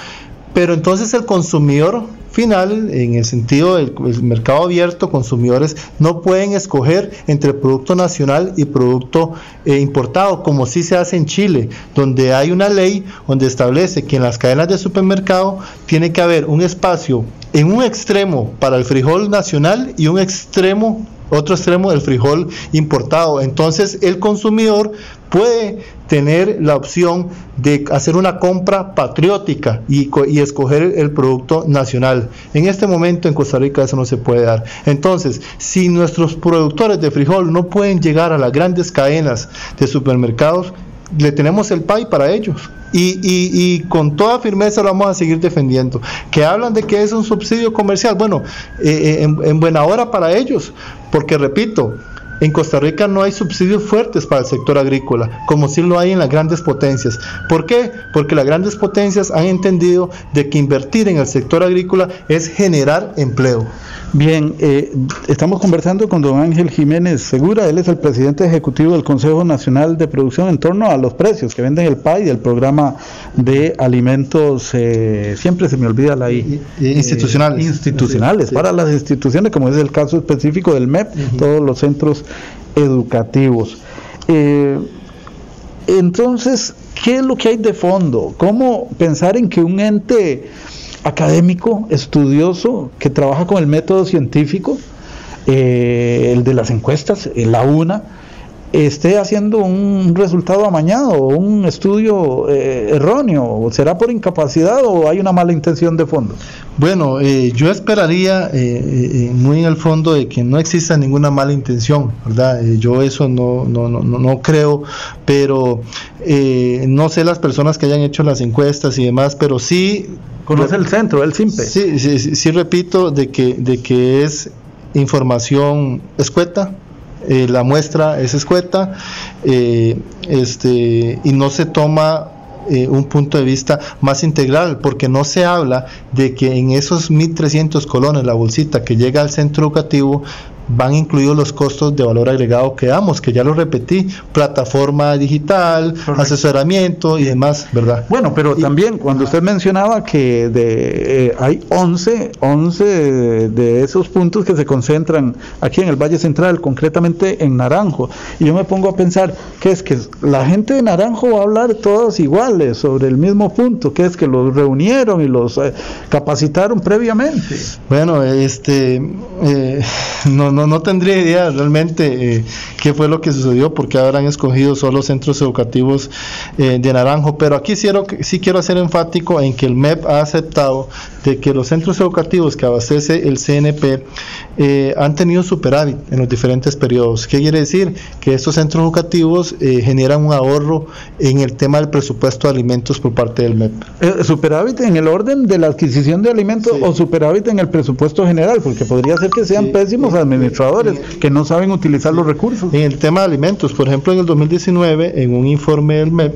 Speaker 10: pero entonces el consumidor final, en el sentido del mercado abierto, consumidores no pueden escoger entre producto nacional y producto eh, importado, como sí se hace en Chile, donde hay una ley donde establece que en las cadenas de supermercado tiene que haber un espacio en un extremo para el frijol nacional y un extremo otro extremo del frijol importado. Entonces el consumidor puede tener la opción de hacer una compra patriótica y, escoger el producto nacional. En este momento en Costa Rica eso no se puede dar. Entonces, si nuestros productores de frijol no pueden llegar a las grandes cadenas de supermercados, le tenemos el PAI para ellos. Y, con toda firmeza lo vamos a seguir defendiendo. Que hablan de que es un subsidio comercial. Bueno, eh, eh, en, en buena hora para ellos, porque repito, en Costa Rica no hay subsidios fuertes para el sector agrícola, como sí lo hay en las grandes potencias. ¿Por qué? Porque las grandes potencias han entendido de que invertir en el sector agrícola es generar empleo.
Speaker 1: Bien, eh, estamos conversando con don Ángel Jiménez Segura, él es el presidente ejecutivo del Consejo Nacional de Producción en torno a los precios que venden el PAI del programa de alimentos, eh, siempre se me olvida la I,
Speaker 10: institucionales.
Speaker 1: Institucionales, para las instituciones, como es el caso específico del MEP, todos los centros educativos. Eh, entonces, ¿qué es lo que hay de fondo? ¿Cómo pensar en que un ente académico, estudioso, que trabaja con el método científico, eh, el de las encuestas, la UNA, esté haciendo un resultado amañado un estudio eh, erróneo? ¿Será por incapacidad o hay una mala intención de fondo?
Speaker 10: Bueno, eh, yo esperaría muy en el fondo de que no exista ninguna mala intención, ¿verdad? yo eso no, no, no, no creo, pero no sé las personas que hayan hecho las encuestas y demás, pero sí
Speaker 1: Conoce el centro, el simple.
Speaker 10: Sí, sí, sí, repito de que, de que es información escueta, eh, la muestra es escueta eh, este, y no se toma eh, un punto de vista más integral, porque no se habla de que en esos 1.300 colones, la bolsita que llega al centro educativo, van incluidos los costos de valor agregado que damos, que ya lo repetí, plataforma digital, asesoramiento y demás, ¿verdad?
Speaker 1: Bueno, pero también cuando usted mencionaba que de, eh, hay 11, 11 de, esos puntos que se concentran aquí en el Valle Central, concretamente en Naranjo, y yo me pongo a pensar que es que la gente de Naranjo va a hablar todas iguales sobre el mismo punto, que es que los reunieron y los eh, capacitaron previamente.
Speaker 10: Bueno, este, eh, no, no no, tendría idea realmente eh, qué fue lo que sucedió, porque habrán escogido solo centros educativos eh, de Naranjo, pero aquí sí quiero hacer enfático en que el MEP ha aceptado de que los centros educativos que abastece el CNP eh, han tenido superávit en los diferentes periodos. ¿Qué quiere decir? Que estos centros educativos generan un ahorro en el tema del presupuesto de alimentos por parte del MEP.
Speaker 1: ¿Superávit en el orden de la adquisición de alimentos o superávit en el presupuesto general? Porque podría ser que sean pésimos administradores que no saben utilizar los recursos.
Speaker 10: En el tema de alimentos, por ejemplo, en el 2019, en un informe del MEP,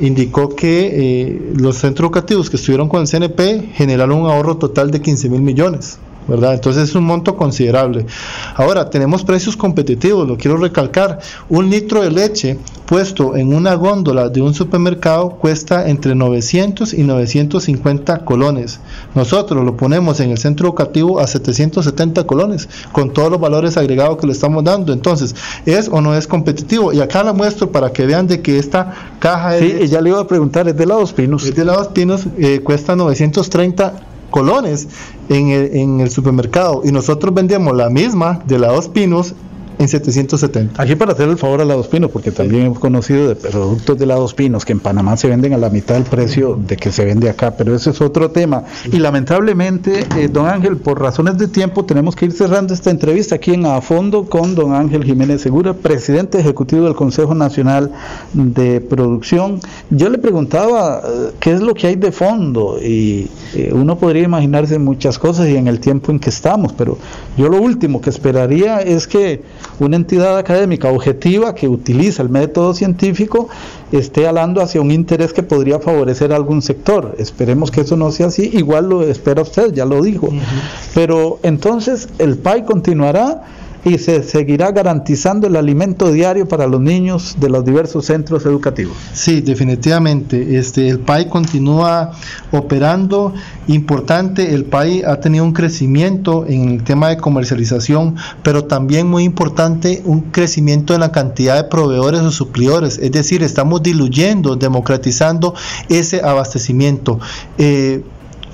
Speaker 10: indicó que eh, los centros educativos que estuvieron con el CNP generaron un ahorro total de 15 mil millones. ¿Verdad? Entonces es un monto considerable. Ahora, tenemos precios competitivos, lo quiero recalcar. Un litro de leche puesto en una góndola de un supermercado cuesta entre 900 y 950 colones. Nosotros lo ponemos en el centro educativo a 770 colones, con todos los valores agregados que le estamos dando. Entonces, ¿es o no es competitivo? Y acá la muestro para que vean de que esta caja.
Speaker 1: Sí, ya le iba a preguntar, es de Lados Pinos.
Speaker 10: Es de Lados Pinos, eh, cuesta 930 colones en el, en el supermercado. Y nosotros vendemos la misma de la Dos Pinos en 770.
Speaker 1: Aquí para hacer el favor a Lados Pinos, porque también hemos conocido de productos de Lados Pinos que en Panamá se venden a la mitad del precio de que se vende acá, pero ese es otro tema. Y lamentablemente, eh, don Ángel, por razones de tiempo tenemos que ir cerrando esta entrevista aquí en A Fondo con don Ángel Jiménez Segura, presidente ejecutivo del Consejo Nacional de Producción. Yo le preguntaba eh, qué es lo que hay de fondo y eh, uno podría imaginarse muchas cosas y en el tiempo en que estamos, pero yo lo último que esperaría es que una entidad académica objetiva que utiliza el método científico esté hablando hacia un interés que podría favorecer a algún sector. Esperemos que eso no sea así, igual lo espera usted, ya lo dijo. Pero entonces el PAI continuará y se seguirá garantizando el alimento diario para los niños de los diversos centros educativos.
Speaker 10: Sí, definitivamente. Este, el PAI continúa operando. Importante, el PAI ha tenido un crecimiento en el tema de comercialización, pero también muy importante un crecimiento en la cantidad de proveedores o suplidores. Es decir, estamos diluyendo, democratizando ese abastecimiento. Eh,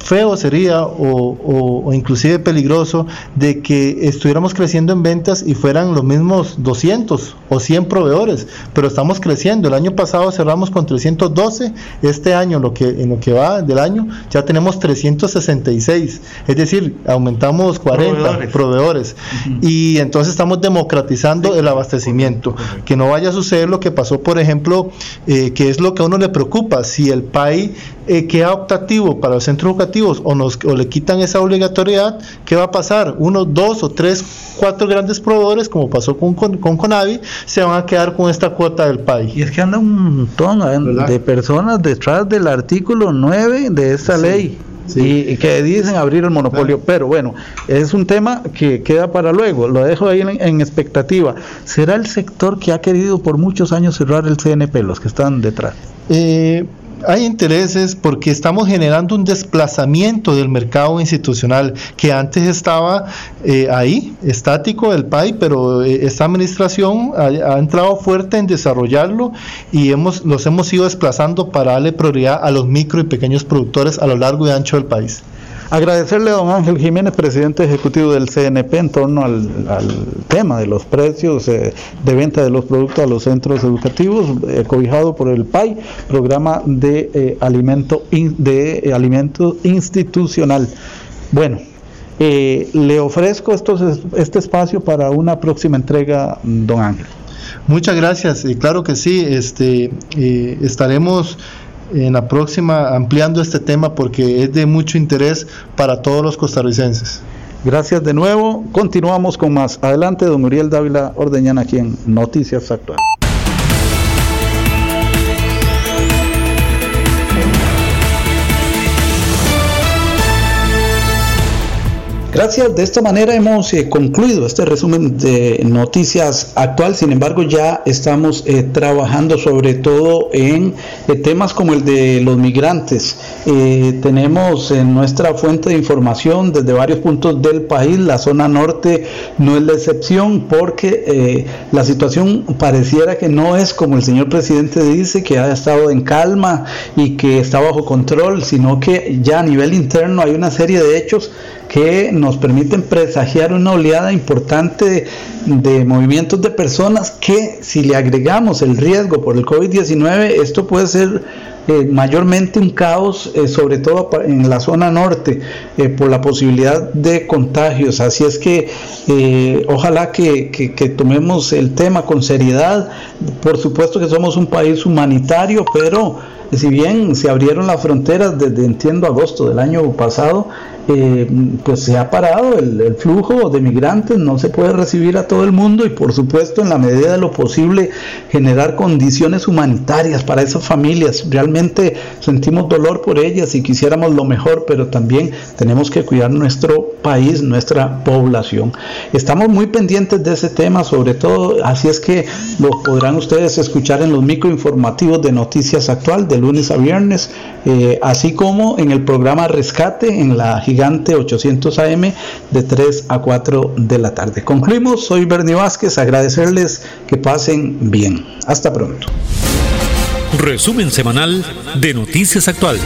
Speaker 10: feo sería o, o, inclusive peligroso de que estuviéramos creciendo en ventas y fueran los mismos 200 o 100 proveedores, pero estamos creciendo. El año pasado cerramos con 312, este año lo que, en lo que va del año ya tenemos 366, es decir, aumentamos 40 proveedores, y entonces estamos democratizando el abastecimiento, que no vaya a suceder lo que pasó, por ejemplo, eh, que es lo que a uno le preocupa, si el país eh, queda optativo para los centros educativos o, nos, o le quitan esa obligatoriedad, ¿qué va a pasar? Uno, dos o tres, cuatro grandes proveedores, como pasó con, con, Conavi, se van a quedar con esta cuota del país.
Speaker 1: Y es que anda un montón de personas detrás del artículo 9 de esta ley. Y, que dicen abrir el monopolio, pero bueno, es un tema que queda para luego, lo dejo ahí en, en, expectativa. ¿Será el sector que ha querido por muchos años cerrar el CNP, los que están detrás?
Speaker 10: Eh, hay intereses porque estamos generando un desplazamiento del mercado institucional que antes estaba eh, ahí, estático del PAI, pero eh, esta administración ha, entrado fuerte en desarrollarlo y hemos, los hemos ido desplazando para darle prioridad a los micro y pequeños productores a lo largo y ancho del país.
Speaker 1: Agradecerle a don Ángel Jiménez, presidente ejecutivo del CNP, en torno al, tema de los precios eh, de venta de los productos a los centros educativos, eh, cobijado por el PAI, programa de, eh, alimento, de alimento institucional. Bueno, le ofrezco este espacio para una próxima entrega, don Ángel.
Speaker 10: Muchas gracias, claro que sí, este, estaremos en la próxima ampliando este tema porque es de mucho interés para todos los costarricenses.
Speaker 1: Gracias de nuevo. Continuamos con más. Adelante, don Uriel Dávila Ordeñana, aquí en Noticias Actuales. Gracias, de esta manera hemos eh, concluido este resumen de noticias actual, sin embargo ya estamos eh, trabajando sobre todo en eh, temas como el de los migrantes. tenemos en nuestra fuente de información desde varios puntos del país, la zona norte no es la excepción porque la situación pareciera que no es como el señor presidente dice, que ha estado en calma y que está bajo control, sino que ya a nivel interno hay una serie de hechos que nos permiten presagiar una oleada importante de, movimientos de personas que si le agregamos el riesgo por el COVID-19, esto puede ser eh, mayormente un caos, eh, sobre todo en la zona norte, eh, por la posibilidad de contagios. Así es que ojalá que, que, tomemos el tema con seriedad. Por supuesto que somos un país humanitario, pero si bien se abrieron las fronteras desde, entiendo, agosto del año pasado, eh, pues se ha parado el, flujo de migrantes, no se puede recibir a todo el mundo y por supuesto en la medida de lo posible generar condiciones humanitarias para esas familias. Realmente sentimos dolor por ellas y quisiéramos lo mejor, pero también tenemos que cuidar nuestro país, nuestra población. Estamos muy pendientes de ese tema, sobre todo, así es que lo podrán ustedes escuchar en los microinformativos de Noticias Actual de lunes a viernes, eh, así como en el programa Rescate en la Gigante 800 AM de 3 a 4 de la tarde. Concluimos, soy Bernie Vázquez, agradecerles que pasen bien. Hasta pronto.
Speaker 2: Resumen semanal de Noticias Actuales.